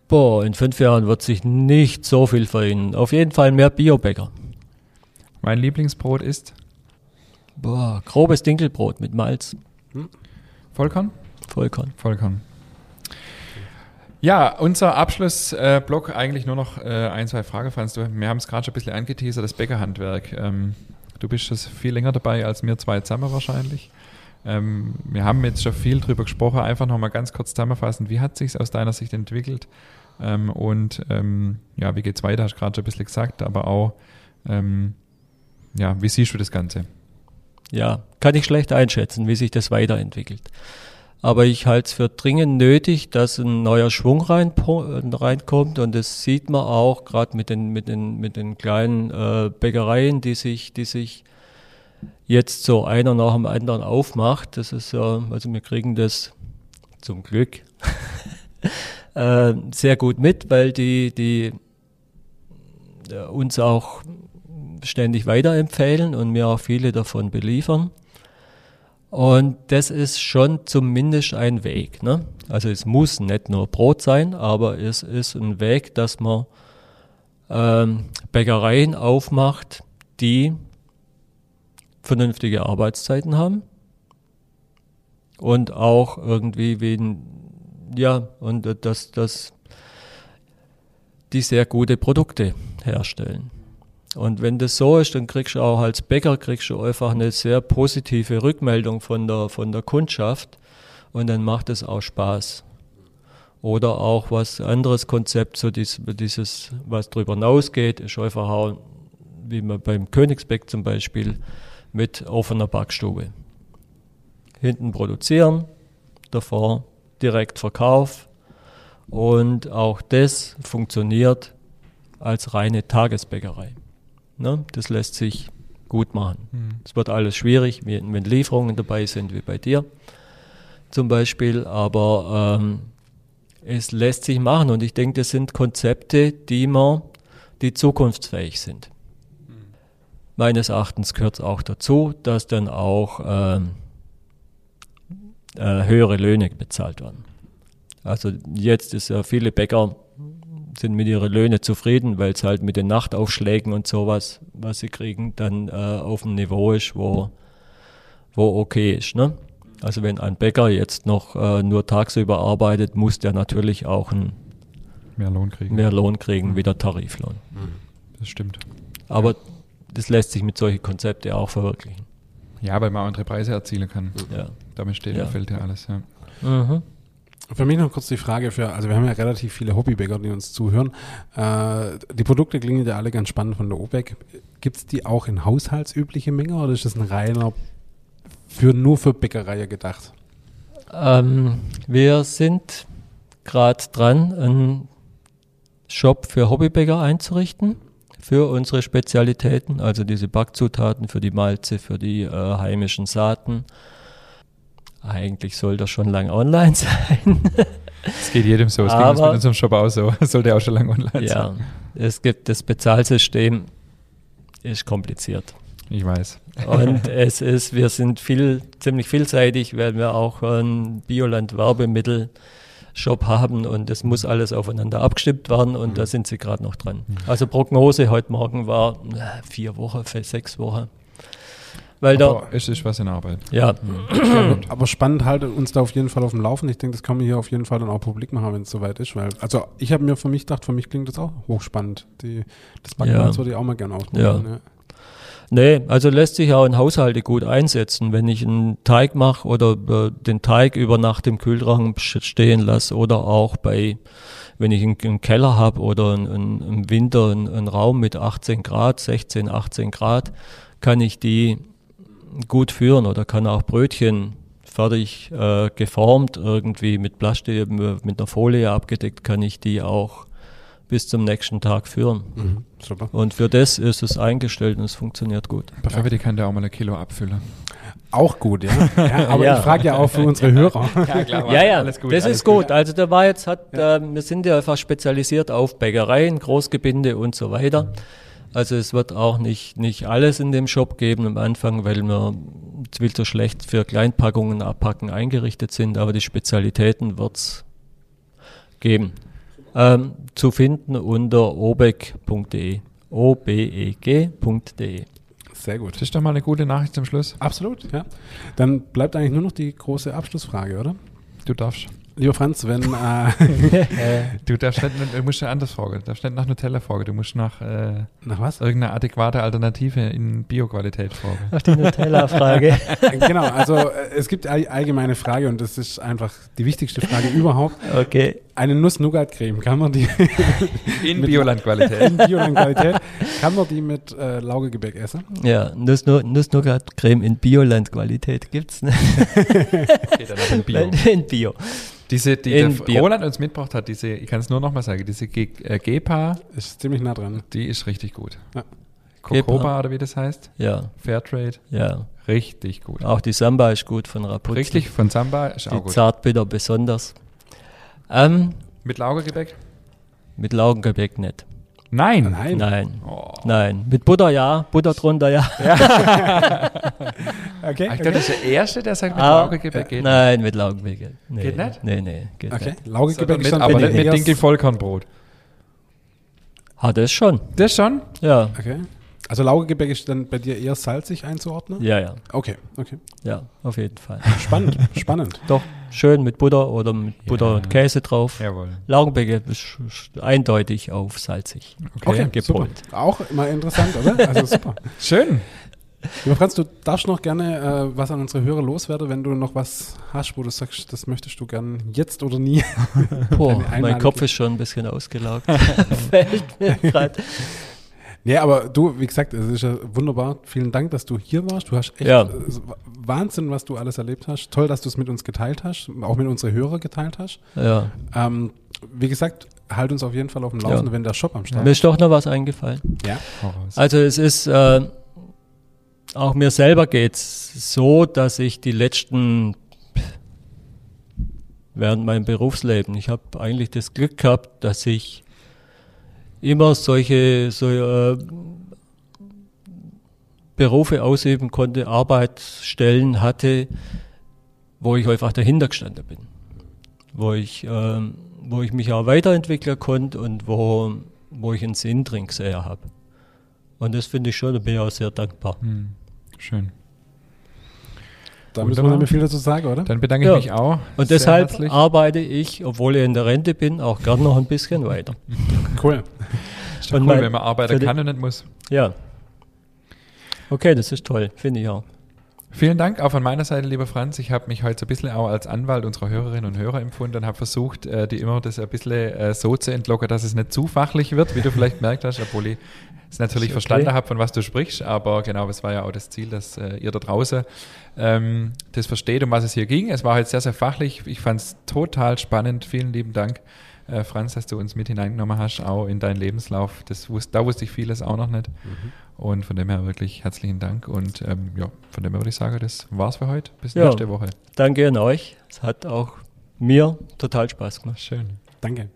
Boah, in fünf Jahren wird sich nicht so viel verändern. Auf jeden Fall mehr Biobäcker. Mein Lieblingsbrot ist Boah, grobes Dinkelbrot mit Malz. Vollkorn? Vollkorn. Vollkommen. Ja, unser Abschlussblock äh, eigentlich nur noch äh, ein, zwei Fragen, Franz. Du, wir haben es gerade schon ein bisschen angeteasert, das Bäckerhandwerk. Ähm, du bist schon viel länger dabei als wir zwei zusammen wahrscheinlich. Ähm, wir haben jetzt schon viel drüber gesprochen. Einfach noch mal ganz kurz zusammenfassen. Wie hat sich aus deiner Sicht entwickelt? Ähm, und ähm, ja, wie geht's weiter? Hast du gerade schon ein bisschen gesagt, aber auch, ähm, ja, wie siehst du das Ganze? Ja, kann ich schlecht einschätzen, wie sich das weiterentwickelt. Aber ich halte es für dringend nötig, dass ein neuer Schwung rein, reinkommt und das sieht man auch gerade mit den, mit den, mit den kleinen äh, Bäckereien, die sich, die sich jetzt so einer nach dem anderen aufmacht. Das ist ja, also wir kriegen das zum Glück äh, sehr gut mit, weil die, die äh, uns auch ständig weiterempfehlen und mir auch viele davon beliefern. Und das ist schon zumindest ein Weg. Ne? Also es muss nicht nur Brot sein, aber es ist ein Weg, dass man ähm, Bäckereien aufmacht, die vernünftige Arbeitszeiten haben und auch irgendwie wie ein, ja, und dass, dass die sehr gute Produkte herstellen. Und wenn das so ist, dann kriegst du auch als Bäcker kriegst du einfach eine sehr positive Rückmeldung von der, von der Kundschaft und dann macht es auch Spaß. Oder auch was anderes Konzept, so dies, dieses, was darüber hinausgeht, ist einfach auch, wie man beim Königsbeck zum Beispiel, mit offener Backstube. Hinten produzieren, davor direkt Verkauf und auch das funktioniert als reine Tagesbäckerei. Ne? Das lässt sich gut machen. Hm. Es wird alles schwierig, wenn wenn Lieferungen dabei sind, wie bei dir zum Beispiel, aber ähm, es lässt sich machen und ich denke, das sind Konzepte, die man, die zukunftsfähig sind. Meines Erachtens gehört es auch dazu, dass dann auch ähm, äh, höhere Löhne bezahlt werden. Also jetzt ist ja viele Bäcker sind mit ihren Löhnen zufrieden, weil es halt mit den Nachtaufschlägen und sowas, was sie kriegen, dann äh, auf einem Niveau ist, wo, wo okay ist. Ne? Also wenn ein Bäcker jetzt noch äh, nur tagsüber arbeitet, muss der natürlich auch einen Mehr Lohn kriegen. mehr Lohn kriegen wie der Tariflohn. Das stimmt. Aber das lässt sich mit solchen Konzepten auch verwirklichen. Ja, weil man andere Preise erzielen kann. Ja. Damit steht Ja. und fällt ja alles. Ja. Mhm. Für mich noch kurz die Frage für, also wir haben ja relativ viele Hobbybäcker, die uns zuhören. Äh, die Produkte klingen ja alle ganz spannend von der OBEC. Gibt es die auch in haushaltsübliche Menge oder ist das ein reiner für nur für Bäckerei gedacht? Ähm, wir sind gerade dran, einen Shop für Hobbybäcker einzurichten, für unsere Spezialitäten, also diese Backzutaten für die Malze, für die äh, heimischen Saaten. Eigentlich soll das schon lang online sein. Es geht jedem so. Es ging uns mit unserem Shop auch so. Sollte auch schon lange online ja, sein. es gibt das Bezahlsystem, ist kompliziert. Ich weiß. Und es ist, wir sind viel, ziemlich vielseitig, weil wir auch einen Bioland-Werbemittel-Shop haben und es muss alles aufeinander abgestimmt werden und da sind sie gerade noch dran. Also Prognose heute Morgen war äh, vier Wochen, für sechs Wochen. Weil da, Aber es ist was in Arbeit. ja, Aber spannend haltet uns da auf jeden Fall auf dem Laufen. Ich denke, das kann man hier auf jeden Fall dann auch publik machen, wenn es soweit ist. Weil, also ich habe mir für mich gedacht, für mich klingt das auch hochspannend. Die, das Backen Ja. würde ich auch mal gerne ausprobieren. Ja. Nee, also lässt sich auch in Haushalte gut einsetzen, wenn ich einen Teig mache oder äh, den Teig über Nacht im Kühlschrank sch- stehen lasse oder auch bei, wenn ich einen, einen Keller habe oder einen, im Winter einen, einen Raum mit 18 Grad, 16, 18 Grad, kann ich die gut führen oder kann auch Brötchen fertig äh, geformt irgendwie mit Plastik, mit einer Folie abgedeckt, kann ich die auch bis zum nächsten Tag führen. Mhm, super. Und für das ist es eingestellt und es funktioniert gut. Dafür die kann der auch mal ein Kilo abfüllen. Auch gut, ja. ja aber Ja. ich frage ja auch für unsere Hörer. Ja, klar. Ja, ja, Alles gut. das alles ist gut. Also da war jetzt, hat, äh, wir sind ja einfach spezialisiert auf Bäckereien, Großgebinde und so weiter. Also es wird auch nicht, nicht alles in dem Shop geben am Anfang, weil wir viel zu schlecht für Kleinpackungen abpacken eingerichtet sind, aber die Spezialitäten wird's geben. Ähm, zu finden unter obeg.de. obeg.de. Sehr gut. Das ist doch mal eine gute Nachricht zum Schluss. Absolut, ja. Dann bleibt eigentlich nur noch die große Abschlussfrage, oder? Du darfst. Lieber Franz, wenn äh, Du darfst nicht, du musst ja anders fragen. Du darfst nicht nach Nutella fragen. Du musst nach äh, nach was? irgendeiner adäquate Alternative in Bioqualität fragen. Auf die Nutella-Frage. genau, also äh, es gibt eine allgemeine Frage und das ist einfach die wichtigste Frage überhaupt. Okay. Eine Nuss-Nougat-Creme, kann man die In Biolandqualität. in Bioland-Qualität, kann man die mit äh, Laugegebäck essen? Ja, Nuss- Nuss-Nougat-Creme in Bioland-Qualität gibt's nicht. Geht dann auch in Bio. In Bio. Diese, die In der Bio. Roland uns mitgebracht hat, diese, ich kann es nur noch mal sagen, diese Ge äh, Gepa, Ist ziemlich nah dran. die ist richtig gut. Ja. Gepa. oder wie das heißt, Ja, Fairtrade, ja. richtig gut. Auch die Samba ist gut von Rapunzel. Richtig, von Samba ist auch Die gut. Zartbitter besonders. Ähm, Mit Laugergebäck? mit Laugengebäck nicht. Nein. Nein. Nein. Oh. Nein. Mit Butter ja, Butter drunter ja. Okay. Ich glaube, das ist der Erste, der sagt, mit Ah, Laugergebäck geht. Nein, mit Laugengebäck. Nee, Geht nicht? Nee, nee, geht Okay. nicht. Laugegebäck Mit, ist dann aber nicht mit eher- Dinkel-Vollkornbrot. Hat es schon. Das schon? Ja. Okay. Also Laugegebäck ist dann bei dir eher salzig einzuordnen? Ja, ja. Okay, okay. Ja, auf jeden Fall. Spannend, spannend. Doch, schön mit Butter oder mit Butter Ja. und Käse drauf. Jawohl. Laugengebäck ist eindeutig auf salzig. Okay, gepolt. super. Auch immer interessant, oder? Also super. Schön. Lieber Franz, du darfst noch gerne äh, was an unsere Hörer loswerden, wenn du noch was hast, wo du sagst, das möchtest du gern jetzt oder nie. Boah, mein Kopf ist schon ein bisschen ausgelaugt. Fällt mir gerade. Nee, aber du, wie gesagt, es ist ja wunderbar. Vielen Dank, dass du hier warst. Du hast echt Ja. äh, Wahnsinn, was du alles erlebt hast. Toll, dass du es mit uns geteilt hast, auch mit unseren Hörern geteilt hast. Ja. Ähm, wie gesagt, halt uns auf jeden Fall auf dem Laufenden, Ja. wenn der Shop am Start Mir ist doch noch was eingefallen. ist. Ja. Also es ist, äh, auch mir selber geht's so, dass ich die letzten, während meinem Berufsleben, ich habe eigentlich das Glück gehabt, dass ich immer solche, so, äh, Berufe ausüben konnte, Arbeitsstellen hatte, wo ich einfach dahinter gestanden bin. Wo ich, ähm, wo ich mich auch weiterentwickeln konnte und wo, wo ich einen Sinn drin gesehen habe. Und das finde ich schon, da bin ich auch sehr dankbar. Hm. Schön. Da müssen wir nicht mehr viel dazu sagen, oder? Dann bedanke ich Ja. mich auch. Und deshalb herzlich. arbeite ich, obwohl ich in der Rente bin, auch gern noch ein bisschen weiter. Cool. Ist doch und cool, mein- wenn man arbeiten kann und nicht muss. Ja. Okay, das ist toll, finde ich auch. Vielen Dank auch von meiner Seite, lieber Franz. Ich habe mich heute so ein bisschen auch als Anwalt unserer Hörerinnen und Hörer empfunden und habe versucht, äh, die immer das ein bisschen äh, so zu entlocken, dass es nicht zu fachlich wird, wie du vielleicht gemerkt hast, obwohl ich es natürlich okay. verstanden habe, von was du sprichst. Aber genau, es war ja auch das Ziel, dass äh, ihr da draußen ähm, das versteht, um was es hier ging. Es war heute sehr, sehr fachlich. Ich fand es total spannend. Vielen lieben Dank, äh, Franz, dass du uns mit hineingenommen hast, auch in deinen Lebenslauf. Das wus da wusste ich vieles auch noch nicht. Und von dem her wirklich herzlichen Dank. Und ähm, ja, von dem her würde ich sagen, das war's für heute. Bis Ja. nächste Woche. Danke an euch. Es hat auch mir total Spaß gemacht. Schön. Danke.